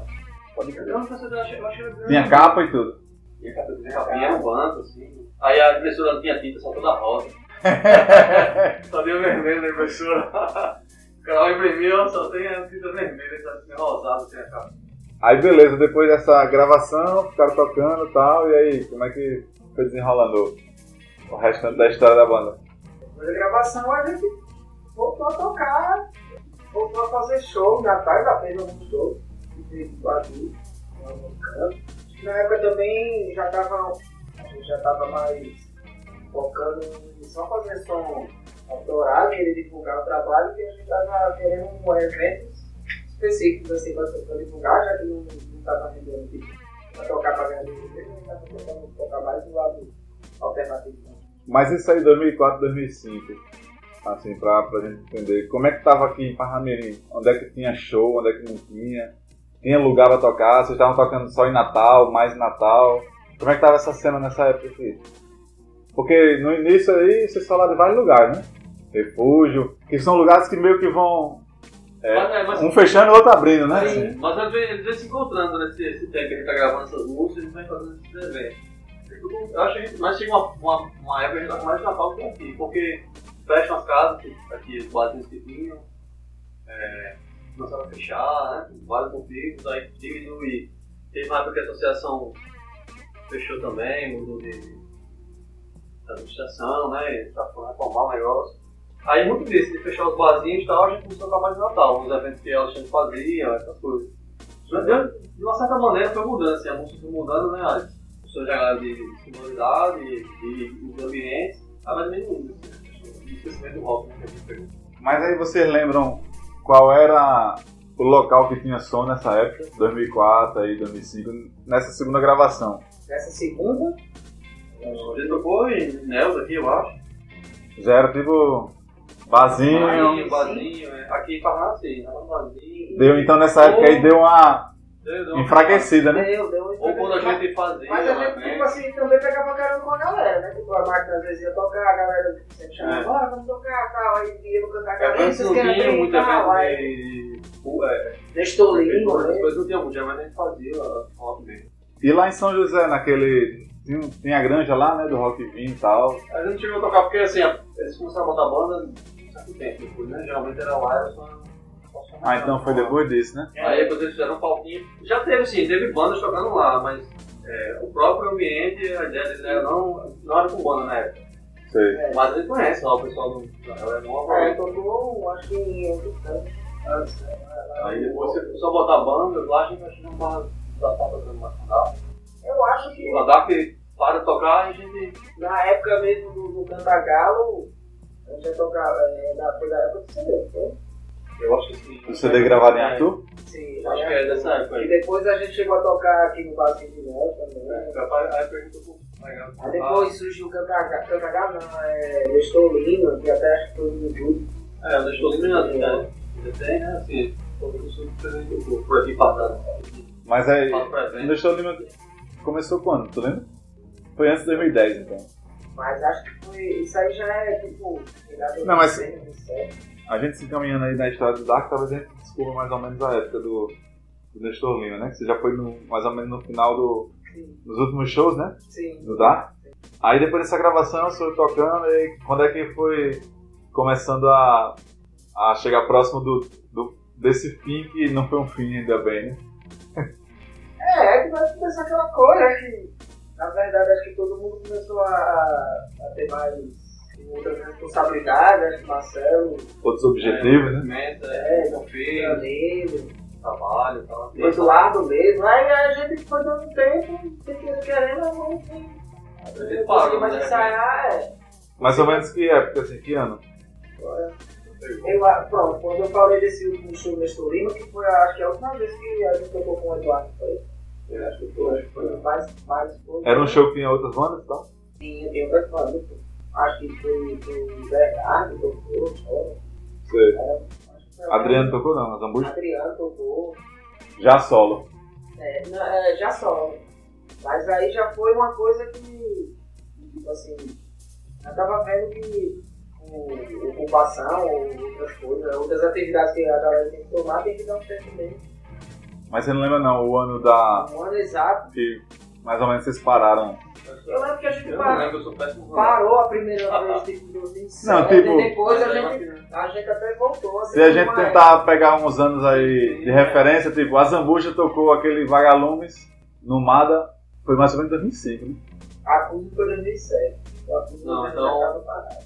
S2: Pode crer.
S3: Eu não sei se eu acho eu acho que era
S2: Tinha capa e tudo.
S3: Tinha capa, tinha capinha no banco, assim. Aí a impressora não tinha tinta, só toda rosa. Só deu vermelho na impressora. O canal imprimiu, só tem a tinta vermelha, só tinha rosado, tinha capa.
S2: Aí beleza, depois dessa gravação, ficaram tocando e tal, e aí, como é que foi desenrolando o restante da história da banda?
S4: Depois da gravação a gente voltou a tocar, voltou a fazer show, na tarde já fez de aqui, em alguns cantos. Na época também já tava, a gente já tava mais focando em só fazer som autoral, querer divulgar o trabalho, que a gente tava querendo um eventos específicos assim pra divulgar, já que não, não tava rendendo tipo, pra tocar pra ganhar dinheiro, a gente tava tentando tocar mais do lado alternativo.
S2: Mas isso aí, 2004, 2005, assim, pra, pra gente entender, como é que tava aqui em Parnamirim? Onde é que tinha show, onde é que não tinha? Tinha lugar pra tocar? Vocês estavam tocando só em Natal, mais Natal? Como é que tava essa cena nessa época aqui? Porque no início aí vocês falaram de vários lugares, né? Refúgio, que são lugares que meio que vão. É,
S3: Mas, é, mas-
S2: um fechando e o outro abrindo, né?
S3: Sim, mas às vezes se encontrando nesse esse tempo que a gente tá gravando essas músicas, a gente vai fazendo esses eventos. Eu acho que mas chega uma, uma, uma época que a gente tá com mais Natal que aqui, porque fecham as casas, aqui barzinhos que tinham, é, começaram a fechar, né? Vários conflitos, aí diminui. Teve uma época que a associação fechou também, mudou de, de administração, né? Tá falando reformar o negócio. Aí muito disso, de fechar os barzinhos e tal, a gente começou a tocar mais no Natal, os eventos que a Alexandre fazia, essas coisas. Mas, de uma certa maneira foi mudando, assim, a música foi mudando, né, Alex? Pessoas já de sonoridade, de, de ambientes, tá mais ou menos isso, assim, o crescimento do rock, né, que a gente pegou.
S2: Mas aí vocês lembram qual era o local que tinha som nessa época? 2004 aí, 2005, nessa segunda gravação.
S4: Nessa segunda,
S3: A gente tocou em Neus aqui, eu acho.
S2: Já era tipo barzinho.
S3: Barzinho, barzinho, é. aqui em assim, um barzinho.
S2: Deu, então nessa época aí deu uma
S3: Deu- deu uma-
S2: enfraquecida, né?
S4: deu, deu um
S3: Ou quando a gente fazia,
S4: Mas a gente,
S3: né?
S4: tipo assim, também pegava caramba com a galera, né? Tipo, a máquina às vezes ia tocar, a galera sempre chamava,
S3: É.
S4: bora, vamos tocar, tal, aí ia cantar,
S3: É,
S4: galera,
S3: antes
S4: vocês
S3: não
S4: querem
S3: tinha
S4: abrir,
S3: muito
S4: tal, aí
S3: de... É,
S4: Nestolinho,
S3: Essas
S4: né?
S3: coisas não tinha muito, geralmente a gente fazia rock mesmo.
S2: E lá em São José, naquele. Tinha a granja lá, né? Do Rock Vinho e tal.
S3: A gente chegou a tocar porque assim, eles começaram a botar banda depois, né? Geralmente era lá, era só. só som
S2: Ah, então foi depois disso, né?
S3: Aí depois eles fizeram um palquinho. Já teve sim, teve bandas tocando lá, mas é, o próprio ambiente, a ideia deles era não, não era com banda na época.
S2: Sei.
S3: Mas a gente conhece lá o pessoal do Nova.
S4: É, tocou, acho que em outro canto.
S3: Aí depois você a botar bandas lá, a gente não não tava tocando mais com Dark.
S4: Eu acho que
S3: O Dark para de tocar a gente.
S4: na época mesmo do, do Cantagalo, a gente ia tocar, é, da, foi da época do CD, foi?
S3: Eu acho que sim.
S2: O CD gravado em
S3: É,
S2: Arthur?
S4: Sim,
S3: Acho que é dessa época
S4: E depois a gente chegou a tocar aqui no Barzinho de Nós também. né?
S3: Aí perguntou pro.
S4: Aí depois surgiu o Cantagalo não, é Estolino, que até acho que foi no YouTube.
S3: É, eu estou lembrando, né? Já tem, né? Assim, por aqui passando.
S2: Mas aí. O. Nestor Lima começou quando? Tu lembra? Foi antes de 2010, então.
S4: Mas acho que foi. Isso aí já é tipo.
S2: Não, mas-
S4: 2007.
S2: A gente se encaminhando aí na história do Dark, talvez a gente descubra mais ou menos a época do, do Nestor Lima, né? Que você já foi no, mais ou menos no final do,
S4: Sim,
S2: dos últimos shows, né?
S4: sim.
S2: Do Dark. Aí depois dessa gravação, você foi tocando, e quando é que foi começando a, a chegar próximo do, do, desse fim, que não foi um fim ainda bem, né?
S4: É, é que vai começar aquela coisa, que. Na verdade, acho que todo mundo começou a, a ter mais. outras responsabilidades, acho que Marcelo,
S2: Outros objetivos, né?
S3: Movimento,
S4: É,
S3: é, meu filho, trabalho e tal.
S4: o Eduardo mesmo. Aí a gente foi dando tempo, querer querendo, não
S3: A gente
S4: conseguiu
S3: parou,
S4: mais
S3: né?
S4: ensaiar, é.
S2: Mais ou menos que época, assim, que ano?
S4: Eu, ah, pronto, quando eu falei desse último show Nestor Lima, que foi acho que a última vez que a gente tocou com o Eduardo, foi? Eu acho que foi, acho que foi mais, mais coisas.
S2: Era um show que tinha outras bandas e tal?
S4: Tinha, outras bandas. Acho que foi, foi o Bernardo tocou, só.
S2: Sei.
S4: Foi
S2: Adriano tocou não, Zambuja?
S4: Adriano tocou.
S2: Já solo.
S4: É, não, é, já só. Mas aí já foi uma coisa que, tipo assim, eu tava vendo que ocupação, outras coisas, outras atividades que a galera tem que tomar, tem que dar um tempo mesmo.
S2: Mas você não lembra não, o ano da.
S4: Um ano exato.
S2: que mais ou menos vocês pararam.
S4: Eu lembro que a gente parou,
S3: lembro, eu sou péssimo.
S4: parou a primeira vez tipo, em 2007,
S2: Não, tipo-
S4: e depois a gente, a gente até voltou. assim,
S2: Se a gente tentar pegar uns anos aí de referência, tipo, a Zambuja tocou aquele Vagalumes no Mada, foi mais ou menos 2005, né?
S4: A Cuba foi 2007. A
S3: Não,
S4: já
S3: então-
S4: tava parada.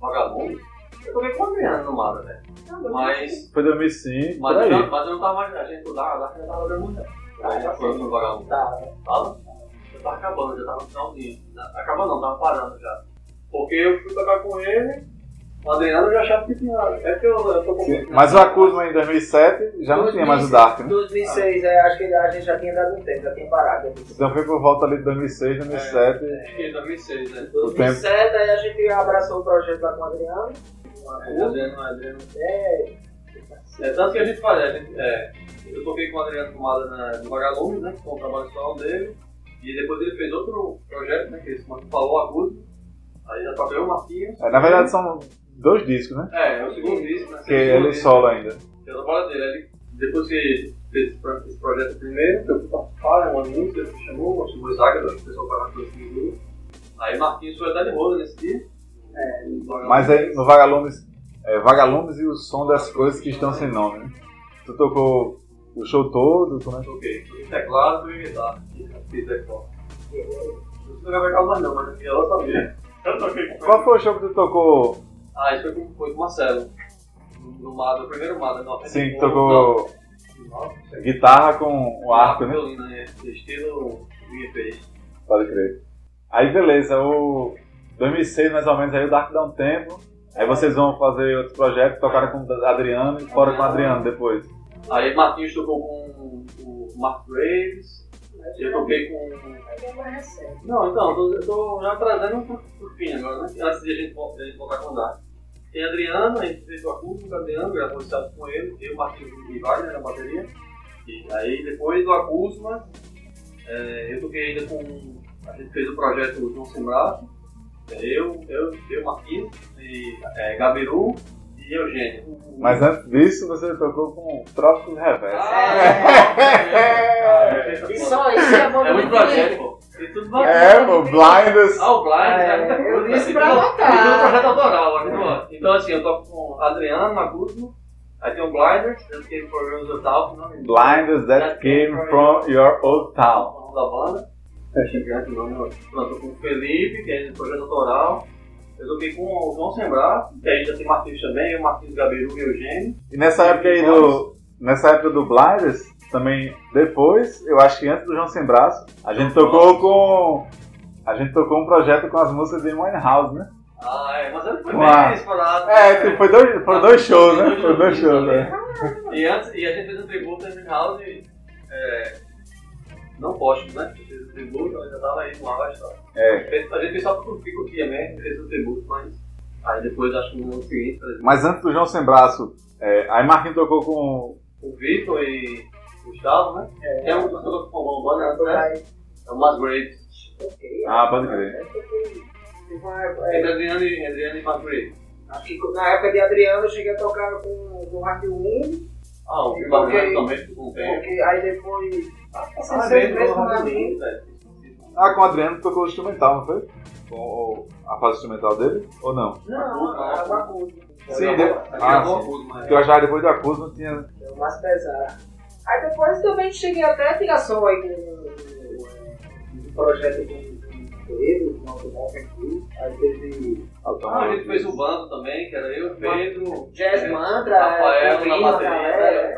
S3: Vagabundo. Eu toquei com o Adriano no Mara, velho.
S4: Não,
S3: Mas.
S2: Foi 2005,
S3: Mas
S2: por
S3: eu,
S2: aí.
S3: mas eu não tava mais. A gente lá, lá já tava dando.
S4: Ah,
S3: Aí já foi no vagabundo.
S4: Tá,
S3: Tava? Já tava acabando, já tava no finalzinho. Acabando não, tava parando já. Porque eu fui tocar com ele, o Adriano já achava que tinha. É que eu, eu tô com
S2: Mas o Acusma em 2007 já não tinha mais o Dark, né?
S4: 2006, é, acho que a gente já tinha dado um tempo, já tinha parado. 2006.
S2: Então foi por volta ali de 2006, 2007.
S3: Acho que em 2006, né?
S4: 2007, aí a gente abraçou o projeto lá com o Adriano.
S3: Adriano, Adriano.
S4: É,
S3: É tanto que a gente faz, a gente, é, eu toquei com o Adriano Tomada na, no Vagalumes, né? Com o trabalho solo dele. E depois ele fez outro projeto, né? Que mano falou acústico. Aí já toquei o Marquinhos.
S2: É, na verdade são dois discos, né?
S3: É, é o segundo disco, né?
S2: Que ele solo ainda.
S3: Que é da banda dele. Ele, depois que ele fez esse pro- esse projeto primeiro, que eu fui participar, né? Um anúncio, ele me chamou, chamou o que o pessoal esse grupo. Aí Marquinhos foi até de roda nesse dia.
S4: É,
S2: Mas aí no Vagalumes, é, Vagalumes e o som das coisas que estão sem nome, né? Tu tocou o show todo, como é que
S3: Toquei. Teclado, toquei guitarra. Fiz teclado. Não mais não, mas aqui ela sabia. Eu toquei com
S2: Qual foi o show que tu tocou?
S3: Ah, isso foi com, foi com o Marcelo. No, Mada, o primeiro Mada, não.
S2: Sim, tocou guitarra com o arco, né?
S3: Violino, né? Estilo.
S2: Pode crer. Aí beleza, o 2006 mais ou menos aí o Dark dá um tempo. Aí vocês vão fazer outro projeto, tocaram com o Adriano e fora com o Adriano depois.
S3: Aí Marquinhos tocou com o Mark Graves. Eu toquei com. Não, então, eu tô, eu tô já trazendo pro, pro fim agora, né? Antes de a gente, a gente voltar com o Dark. Tem Adriano, a gente fez o acústico Adriano, gravou o estado com ele, eu, Marquinhos e Wagner na bateria. E aí depois do acústico, é, eu toquei ainda com. A gente fez o projeto João Sem É, Eu, eu, eu, Marquinhos, e é, Gabiru e Eugênio.
S2: Mas antes disso você tocou com Trópicos Reverso.
S3: é,
S4: E só isso é bom
S3: É muito projeto, pô. Tem tudo bacana.
S2: É, pô, Blinders.
S3: Ah, o Blind,
S4: É,
S3: é
S4: eu disse pra botar.
S3: e tudo projeto autoral? Então, assim, eu toco com Adriano acústico, aí tem o Blinders, That Came From Your Old Town, nome
S2: Blinders that came from your old town.
S3: o nome da banda. É gigante o nome. ó. Pronto, com o Felipe, que é de projeto autoral. Eu toquei com o João Sembrar, que aí já tem Martins também, o Martins Gabiru e o Eugênio.
S2: E nessa época aí do. Nessa época do Blinders, também depois, eu acho que antes do João Sem Braço, a gente tocou com. A gente tocou um projeto com as músicas de House, né?
S3: Ah, é, mas ele foi
S2: Uau.
S3: bem explorado.
S2: É, tipo, foi dois, foram dois shows, né? Foram dois shows, né?
S3: E, antes, e a gente fez um tributo em House, é, não póstumo, né? Fez o tributo, ela já tava aí no ar, já.
S2: É.
S3: A gente fez só por Fico aqui mesmo, fez o tributo, mas aí depois, acho que no ano seguinte, por exemplo,
S2: Mas antes do João Sem Braço, é, aí Marquinhos tocou com.
S3: o Vitor e o Gustavo, né?
S4: É,
S3: Tem um que tocou com o
S4: tô
S3: né? É o Musgrave.
S4: toquei.
S2: Ah, pode crer.
S4: Uma época- é,
S3: Entre Adriano e, Adriano e Musgrave.
S4: Acho que na época de Adriano eu cheguei a tocar com, com o Hard 1,
S3: Ah, o. Musgrave também ficou tempo.
S4: porque aí depois.
S3: Ah,
S4: o.
S2: Ah, com o Adriano tocou o instrumental, não foi? Com o- a fase instrumental dele? Ou não?
S4: Não, era uma coisa.
S2: Sim, de- ah, sim. Porque eu achava que depois do Acuso não tinha.
S4: Deu mais pesado. Aí depois também cheguei até a tirar som aí com um projeto com Pedro, com o aqui. Aí teve
S3: Ah, a gente fez o bando também, que era eu, Pedro,
S4: Jazz
S3: é,
S4: Mantra,
S3: Rafael na bateria.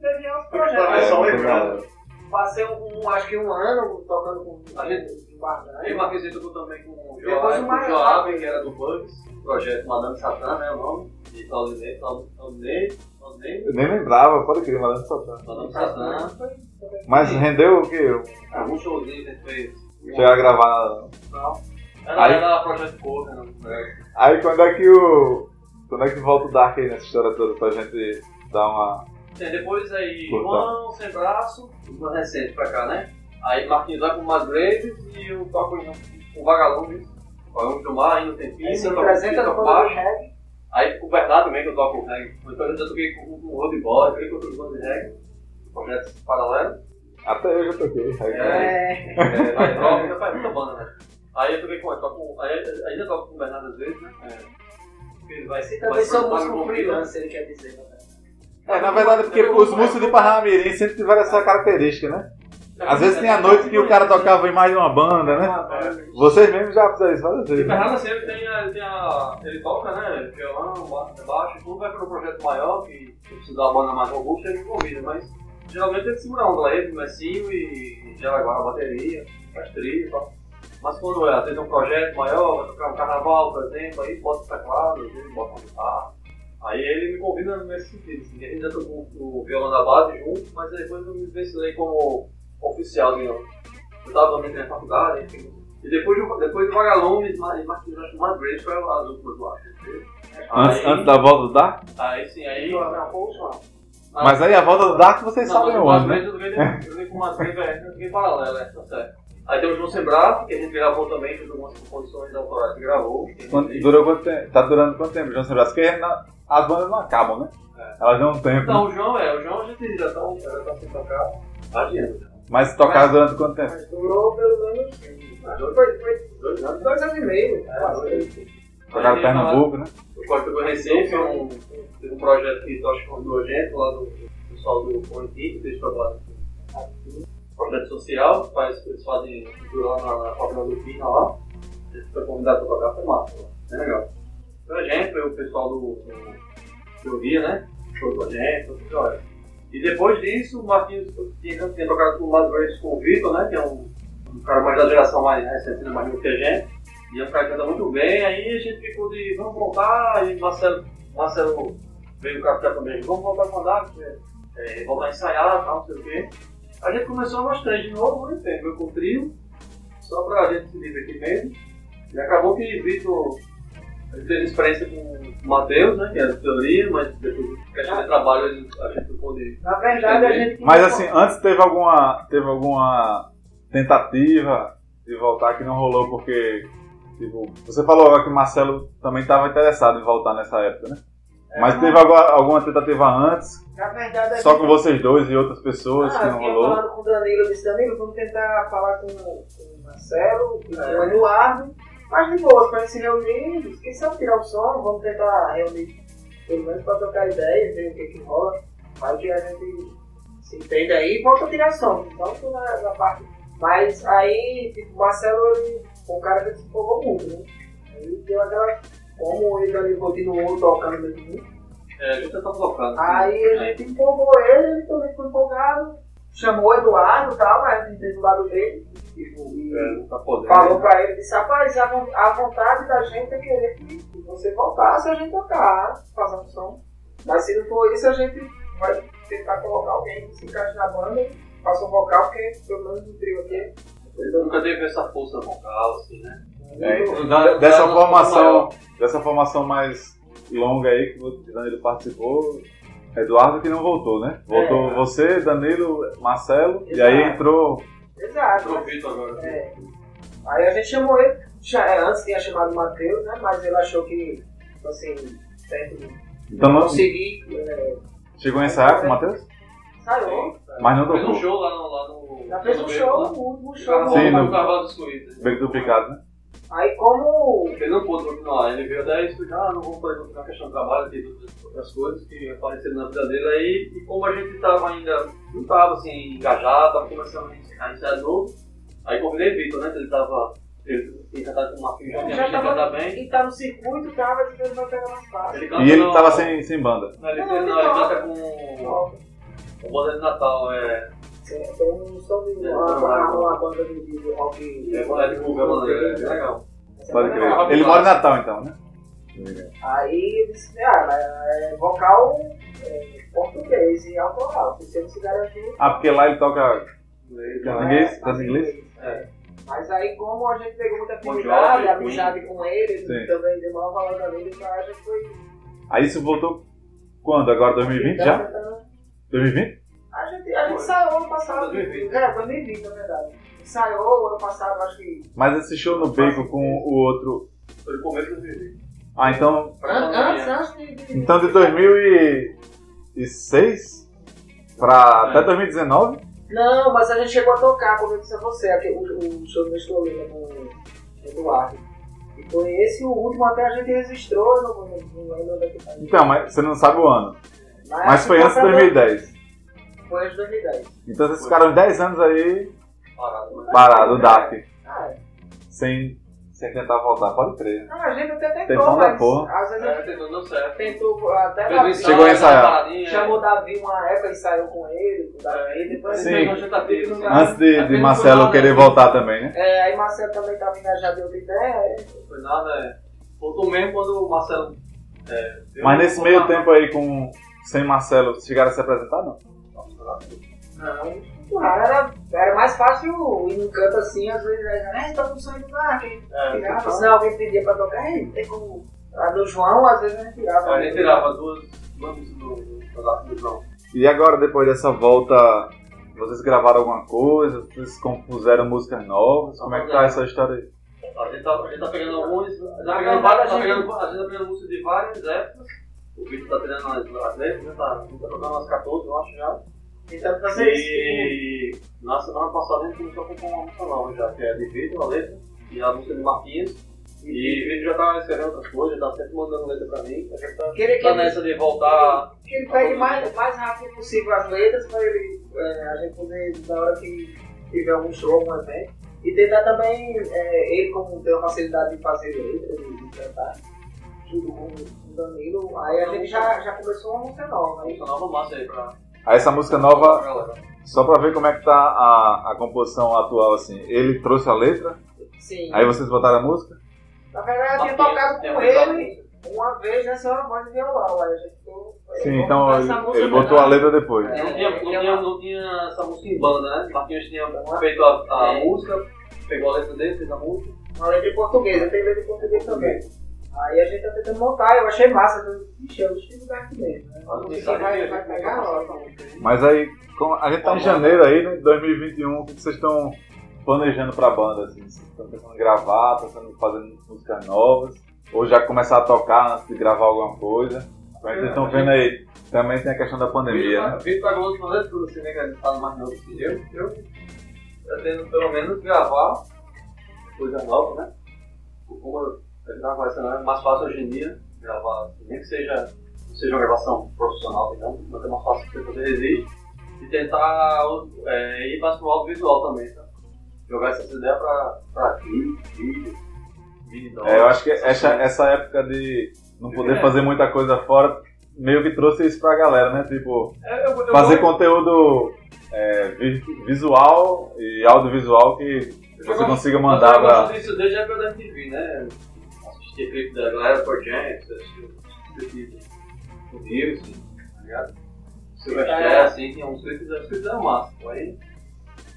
S4: Teve, uns projetos. Passei um, um- acho que um ano tocando com
S3: A gente-
S4: com
S3: E
S4: Bardanha.
S3: uma visita tocou também com o Joab,
S4: o
S3: com o
S4: Mario.
S3: Joab, que era do Bugs, projeto Madame Satã, né, o nome, de Claudinei, Claudinei, Claudinei,
S2: Eu nem lembrava, pode crer, Madame Satã.
S3: Madame Satã.
S2: Mas rendeu o quê?
S3: Alguns showzinhos que a gente fez.
S2: Chegar a gravar.
S3: Era,
S2: Aí-
S3: era projeto Corra, né?
S2: Aí quando é que o. Quando é que volta o Dark aí nessa história toda pra gente dar uma.
S3: Tem, depois aí,
S2: Cortar.
S3: João, Sem Braço, mais recente pra cá, né? Aí Marquinhos vai com o Madgraves e eu toco com o Vagalumes, Vagalumes do Mar, ainda tem
S4: Aí
S3: pista,
S4: se apresenta no
S3: baixo.
S4: reggae.
S3: Aí com o Bernardo também que eu toco reggae. Então eu já toquei com o Road Boy, toquei com outros bandas de reggae, projetos paralelos.
S2: Até eu já toquei. aí-
S3: É.
S4: É.
S3: É, vai troca, ainda faz muita banda, né? Aí eu toquei com ele, toco, aí ainda toco com o Bernardo às vezes, né? É. Ele vai
S4: também sou
S3: vai
S4: músico freelancer, ele quer dizer. né?
S2: É, na verdade, porque os músicos de Parnamirim sempre tiveram essa característica, né? Às vezes tem a noite que o cara tocava em mais de uma banda, né? Vocês mesmos já fizeram isso várias vezes. né?
S3: Fernando sempre tem, a, tem a. Ele toca, né? Violão, ba- baixo, tudo vai para um projeto maior, que precisa da banda mais robusta, ele convida, mas geralmente ele segura a onda ele, Messinho e Jaraguá na bateria, faz trilha e tal. Mas quando é, às vezes é um projeto maior, vai tocar um carnaval, por exemplo, aí bota o teclado, bota uma guitarra. Aí ele me convida nesse sentido, assim, a gente já tocou o violão da base junto, mas depois eu me ventilei como oficial de novo. Eu tava também na faculdade, enfim. E depois, do- depois do Vagalumes, mais Marquinhos, acho que mais Grace foi as últimas, eu acho.
S2: Antes, antes da volta do Dark?
S3: aí sim, aí.
S4: O.
S3: Ah,
S2: Mas aí a volta do Dark vocês
S3: não,
S2: sabem
S3: o
S2: onde,
S3: Madrid
S2: né?
S3: eu toquei com o Madrid, é, eu toquei em paralelo, é, tá certo. Aí tem o João Sembrato, que a gente gravou também, fez algumas composições autorais que gravou.
S2: Quanto-
S3: fez.
S2: durou quanto tempo? Tá durando quanto tempo, João Sebraço? Porque na- as bandas não acabam, né?
S3: É.
S2: Elas dão um tempo.
S3: Não,
S2: né?
S3: o João é, o João a gente já tá, já tá sem tocar há dias.
S2: Mas tocaram durante quanto tempo?
S4: Mas durou pelo menos. Foi dois anos, dois anos e meio. quase.
S2: Tocaram Pernambuco, né?
S3: O Corte pegou Recife, um, teve um projeto que nós com a gente, lá do do pessoal do Pontinho, que eles trabalham com projeto social, que faz, eles fazem cultura lá na, Fábrica do Pina lá. Gente foi convidado para tocar, foi massa, bem legal. A gente, foi o pessoal do, do, do Guia, né? Show com a gente, foi tudo jóia. E depois disso, o Marquinhos tinha, tinha tocado com o Grace com o Vitor, né? Que é um, um cara mais da geração mais recente, né, mais novo que a gente. E é um cara que canta muito bem, aí a gente ficou de vamos voltar, e Marcelo, Marcelo veio o café também, vamos voltar a Davi, é, voltar a ensaiar, tal, não sei o quê. A gente começou nós três de novo, né? Veio com o trio, só pra gente se divertir mesmo. E acabou que Vitor teve experiência com o Matheus, né? Que era teoria, mas depois de questão de trabalho a gente não pôde.
S4: Na verdade, a gente.
S2: Mas assim, antes teve alguma, teve alguma tentativa de voltar que não rolou porque, tipo, você falou agora que o Marcelo também estava interessado em voltar nessa época, né? Mas teve alguma, alguma tentativa antes,
S4: Na verdade, a
S2: só
S4: gente-
S2: com vocês dois e outras pessoas
S4: Ah,
S2: que
S4: eu
S2: não rolou?
S4: falado com o Danilo, eu disse, Danilo, vamos tentar falar com, com o Marcelo com o Eduardo, mas de boa, pra gente se reunir, quem sabe tirar o som, vamos tentar reunir pelo menos pra trocar ideia, ver o que que rola, vai que a gente se entende aí e volta a tirar som, então na, na parte. Mas aí, tipo, o Marcelo ele um cara que se empolgou muito, né? Aí deu aquela. Como ele ali continuou tocando mesmo
S3: É, a gente já tá tocando.
S4: Aí a gente empolgou ele, ele também ficou empolgado, chamou o Eduardo e tal, mas a gente fez do lado dele. Tipo, e
S3: É, tá podendo.
S4: falou pra ele, disse, rapaz, a, a vontade da gente é querer que você voltasse a gente tocar, fazer um som. Mas se não for isso, a gente vai tentar colocar alguém que se encaixe na banda, faça um vocal, porque pelo menos no trio aqui.
S3: Ele nunca teve essa força vocal, assim, né?
S2: É, então,
S3: dá-
S2: dessa
S3: uma
S2: formação,
S3: maior.
S2: dessa formação mais longa aí que o Danilo participou, Eduardo que não voltou, né? Voltou
S4: É.
S2: você, Danilo, Marcelo, e aí
S4: Exato.
S2: entrou.
S4: Exato.
S3: Entrou o Vitor agora.
S4: É. Aí a gente chamou ele, já, é, antes tinha chamado o Matheus, né? Mas ele achou que, assim, tento
S2: Então não,
S4: conseguir. É,
S2: chegou a ensaiar com o Matheus?
S4: saiu.
S2: Mas não
S3: Fez um
S2: tocou.
S3: show lá no. Lá no
S4: Já fez um show,
S3: lá.
S4: o último show.
S2: Sim,
S3: no
S2: no-
S3: dos Suíços.
S2: Beco duplicado, né?
S4: Aí como.
S3: Ele não pôde continuar, ele veio daí e disse, ah, não vou fazer uma questão de trabalho e outras- outras coisas que apareceram na vida dele aí, e como a gente estava ainda, não estava assim, engajado, estava começando a iniciar novo, aí convidei o Vitor, né, que ele estava, ele tinha cantado com uma filha,
S4: Já
S3: tinha cantado bem,
S4: Quem tá no circuito tava dizendo que vai pegar mais fácil.
S3: ele
S2: E ele
S3: no-
S2: tava sem, sem banda.
S3: Não, ele,
S4: Não,
S3: não,
S4: ele
S3: ele canta com o banda de Natal, é,
S4: Tem tem um som de uma, uma, uma banda de, de rock.
S3: é, é de cover, né, é legal.
S2: Pode
S4: é
S2: crer. Ele mora em Natal então, né?
S4: Aí eu disse, ah, mas é vocal é, português e autoral. Se você não se garantir.
S2: Ah, porque lá ele toca. Canta inglês? Canta inglês?
S3: É.
S4: Mas aí, como a gente pegou muita afinidade,
S3: Jovi,
S4: amizade com ele,
S2: Sim.
S4: também deu uma valor dele, então a gente foi.
S2: Aí isso voltou quando? Agora 2020 já?
S4: tentando-
S2: 2020?
S3: Foi.
S4: saiu ano passado.
S3: 2020.
S4: É, 2020, na verdade. Ensaiou ano passado, acho que.
S2: Mas esse show no Beco com o outro.
S3: Foi no começo do vídeo.
S2: Ah, então.
S4: An- Antes, antes de. de-
S2: Então de 2006 pra
S3: É.
S2: até 2019?
S4: Não, mas a gente chegou a tocar, como eu disse a você, aqui, o, o show do Estolina com o Eduardo. E foi esse o último até a gente registrou, não, não, lembro onde é que tá.
S2: Então, mas você não sabe o ano. Mas
S4: acho
S2: foi
S4: que
S2: antes de
S4: pra
S2: 2010.
S4: Foi antes de 2010.
S2: Então vocês ficaram 10 anos aí
S3: Parado, né?
S2: parado, o DAC.
S4: Ah, é.
S2: Sem, sem tentar voltar, pode crer.
S4: Ah, a gente até tentou, mas
S2: porra.
S4: às vezes a
S3: É,
S4: gente
S3: tentou, deu certo.
S4: tentou até
S3: um
S4: Davi.
S2: Chegou a ensaiar.
S4: Chamou Davi uma época e saiu com ele, com o Davi, depois
S2: Sim.
S3: Fez uma tentativa, assim.
S2: Antes de, de
S3: não
S2: Marcelo
S3: foi nada,
S2: querer
S3: né?
S2: voltar também, né?
S4: É, aí Marcelo também estava engajado em outra ideia. é.
S3: Não foi nada, é. Voltou mesmo quando o Marcelo. É,
S2: Mas nesse meio tempo aí, com, sem Marcelo, vocês chegaram a se apresentar, não?
S4: Não, raro. Era, era mais fácil ir num canto assim, às vezes, né? Tô com sonho do mar, quem
S3: É,
S4: tirava. Se não, alguém pedia pra tocar, ei, tem como. A do João, às vezes a gente tirava.
S3: a gente tirava duas duas músicas do, do, João.
S2: E agora, depois dessa volta Vocês gravaram alguma coisa? Vocês compuseram músicas novas? Como é que tá essa história aí?
S3: A gente tá, a gente tá pegando alguns. Tá pegando várias, tá
S4: a gente-
S3: pegando, a gente tá pegando música de várias épocas. O Vitor tá treinando as, as letras, né? Tá, tá tocando umas 14, eu acho já.
S4: Tentando fazer isso.
S3: E na semana passada a gente começou a compor uma música nova já, que é de Vitor, a letra, e a música de Marquinhos. E o Vitor já tá escrevendo outras coisas, tá sempre mandando letra pra mim. A gente tá,
S4: Que ele,
S3: tá nessa de voltar.
S4: que ele pegue mais, mais rápido possível as letras para ele, é, a gente poder, na hora que tiver algum show, algum evento. E tentar também, é, ele como tem uma facilidade de fazer letras, de, de cantar, junto com o Danilo, aí a gente já, já começou uma música nova. Aí,
S3: Música nova massa aí pra,
S2: Aí essa música
S3: pra
S2: nova, só pra ver como é que tá a, a composição atual, assim. Ele trouxe a letra,
S4: sim.
S2: aí vocês botaram a música?
S4: Na verdade, eu tinha tocado
S3: tem
S4: com ele uma vez nessa voz de violão. Aí a gente ficou.
S2: Sim, então ele, ele botou a letra depois.
S4: É.
S3: Não tinha, não,
S4: é
S3: tinha, não tinha essa música em banda, né? Marquinhos tinha feito a, a
S4: É.
S3: música, pegou a letra dele, fez a música.
S4: Uma letra em português, eu tenho letra em português também. Aí a gente tá tentando montar, eu achei massa. Eu Ixi, é o estilo daqui mesmo. Né? Não sei quem vai, vai pegar a nota.
S2: Mas aí, com- a gente tá em janeiro aí, né? 2021, o que vocês estão planejando pra banda, assim? Vocês estão pensando em gravar, pensando em fazer músicas novas? Ou já começar a tocar antes de gravar alguma coisa? Como é que vocês estão vendo aí? Também tem a questão da pandemia, né?
S3: O Vitor pegou outro projeto, porque você vê que ele tá mais novo que eu. Eu pretendo pelo menos gravar coisa nova, né? Como a gente tava conversando, é mais fácil hoje em dia gravar, nem que seja, seja uma gravação profissional, então, mas é mais fácil você resistir e tentar é, ir mais pro audiovisual também, tá? Jogar essas ideias pra, pra clipe, vídeo, vídeo.
S2: É, eu acho que essa, essa época de não poder
S3: É.
S2: fazer muita coisa fora meio que trouxe isso pra galera, né? Tipo,
S3: É, eu- eu
S2: fazer
S3: vou-
S2: conteúdo é, vi- visual e audiovisual que você consiga mandar
S3: Eu gosto
S2: pra.
S3: disso desde a época da MTV, né? Assistir clipe da galera por James, assistir clipe do Wilson, tá ligado? Silvestre,
S4: É.
S3: assim, tinha uns clipes, os clipes eram massa. Aí,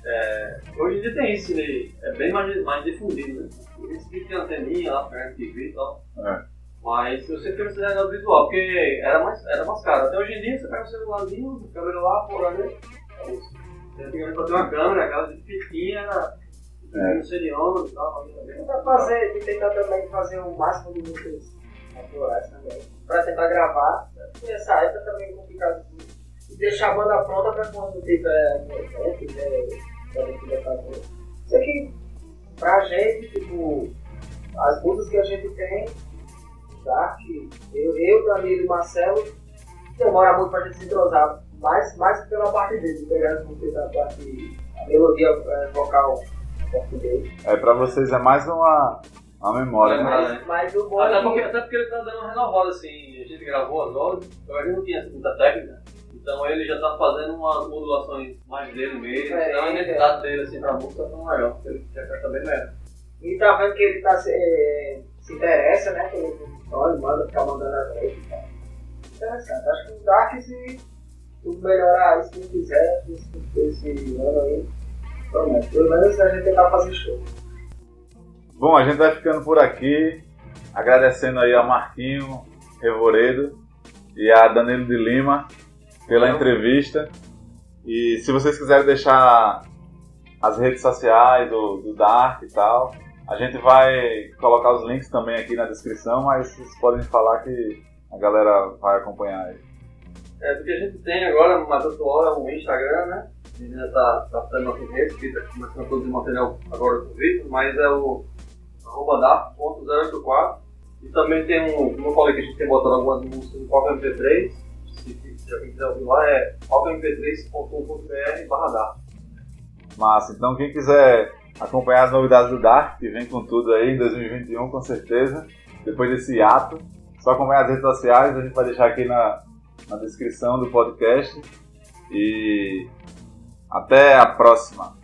S3: é, hoje em dia tem isso, ele é bem mais, mais difundido, né? Esse clipe tem anteninha lá pra MTV e tal.
S2: É.
S3: Mas eu sempre ser no visual, porque era mais, era mais caro. Até hoje em dia você pega o celularzinho, a câmera lá, fora ali. é isso. Você antigamente pra ter uma câmera, aquela de fitinha, era
S2: É.
S3: no seriano e tal.
S4: Tentar fazer, tentar também fazer o máximo de músicas autorais também. Pra tentar gravar. E essa época também é complicado. E deixar a banda pronta pra quando tiver um evento, tiver fazer. Isso aqui, pra gente, tipo, as músicas que a gente tem, Dark, eu, eu Danilo e Marcelo, demora muito pra gente se entrosar. Mais, mais pela parte dele, pegar as músicas da parte, a melodia eh, vocal português.
S2: É, pra vocês é mais uma, uma memória, né?
S3: Lembrar,
S4: Mas, mas o bom
S3: Até
S4: é
S3: porque,
S4: que
S3: até porque ele tá dando uma renovada, assim, a gente gravou as então ele não tinha muita técnica, então ele já tá fazendo umas modulações mais dele mesmo,
S4: É,
S3: então a
S4: é.
S3: identidade dele, assim, pra música tá legal, ele já canta bem melhor.
S4: E tá vendo que ele tá se, eh, se interessa, né? Pelo história, manda ficar mandando a tal. Interessante. Acho que o Dark, se tudo melhorar aí, se não quiser, esse, esse ano aí, Pelo menos a gente tentar fazer show.
S2: Bom, a gente vai ficando por aqui, agradecendo aí a Marquinho Revoredo e a Danilo de Lima pela entrevista. E se vocês quiserem deixar as redes sociais do, do Dark e tal, a gente vai colocar os links também aqui na descrição, mas vocês podem falar que a galera vai acompanhar aí.
S3: É, do que a gente tem agora, mais atual, é o Instagram, né? A gente ainda tá adaptando nossas redes, que tá começando a produzir material agora com mas é o arroba da.084. E também tem um, como eu falei que a gente tem botado algumas músicas no Palco MP3, se, se alguém quiser ouvir lá, é palcomp3.com.br barra da.
S2: Massa, então quem quiser acompanhar as novidades do Dark, que vem com tudo aí em 2021 com certeza, depois desse ato, só acompanhar as redes sociais, a gente vai deixar aqui na, na descrição do podcast. E até a próxima.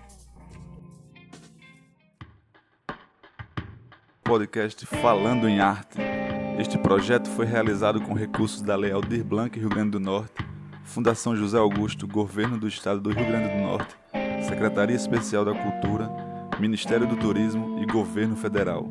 S1: podcast Falando em Arte. Este projeto foi realizado com recursos da Lei Aldir Blanc Rio Grande do Norte, Fundação José Augusto, Governo do Estado do Rio Grande do Norte, Secretaria Especial da Cultura, Ministério do Turismo e Governo Federal.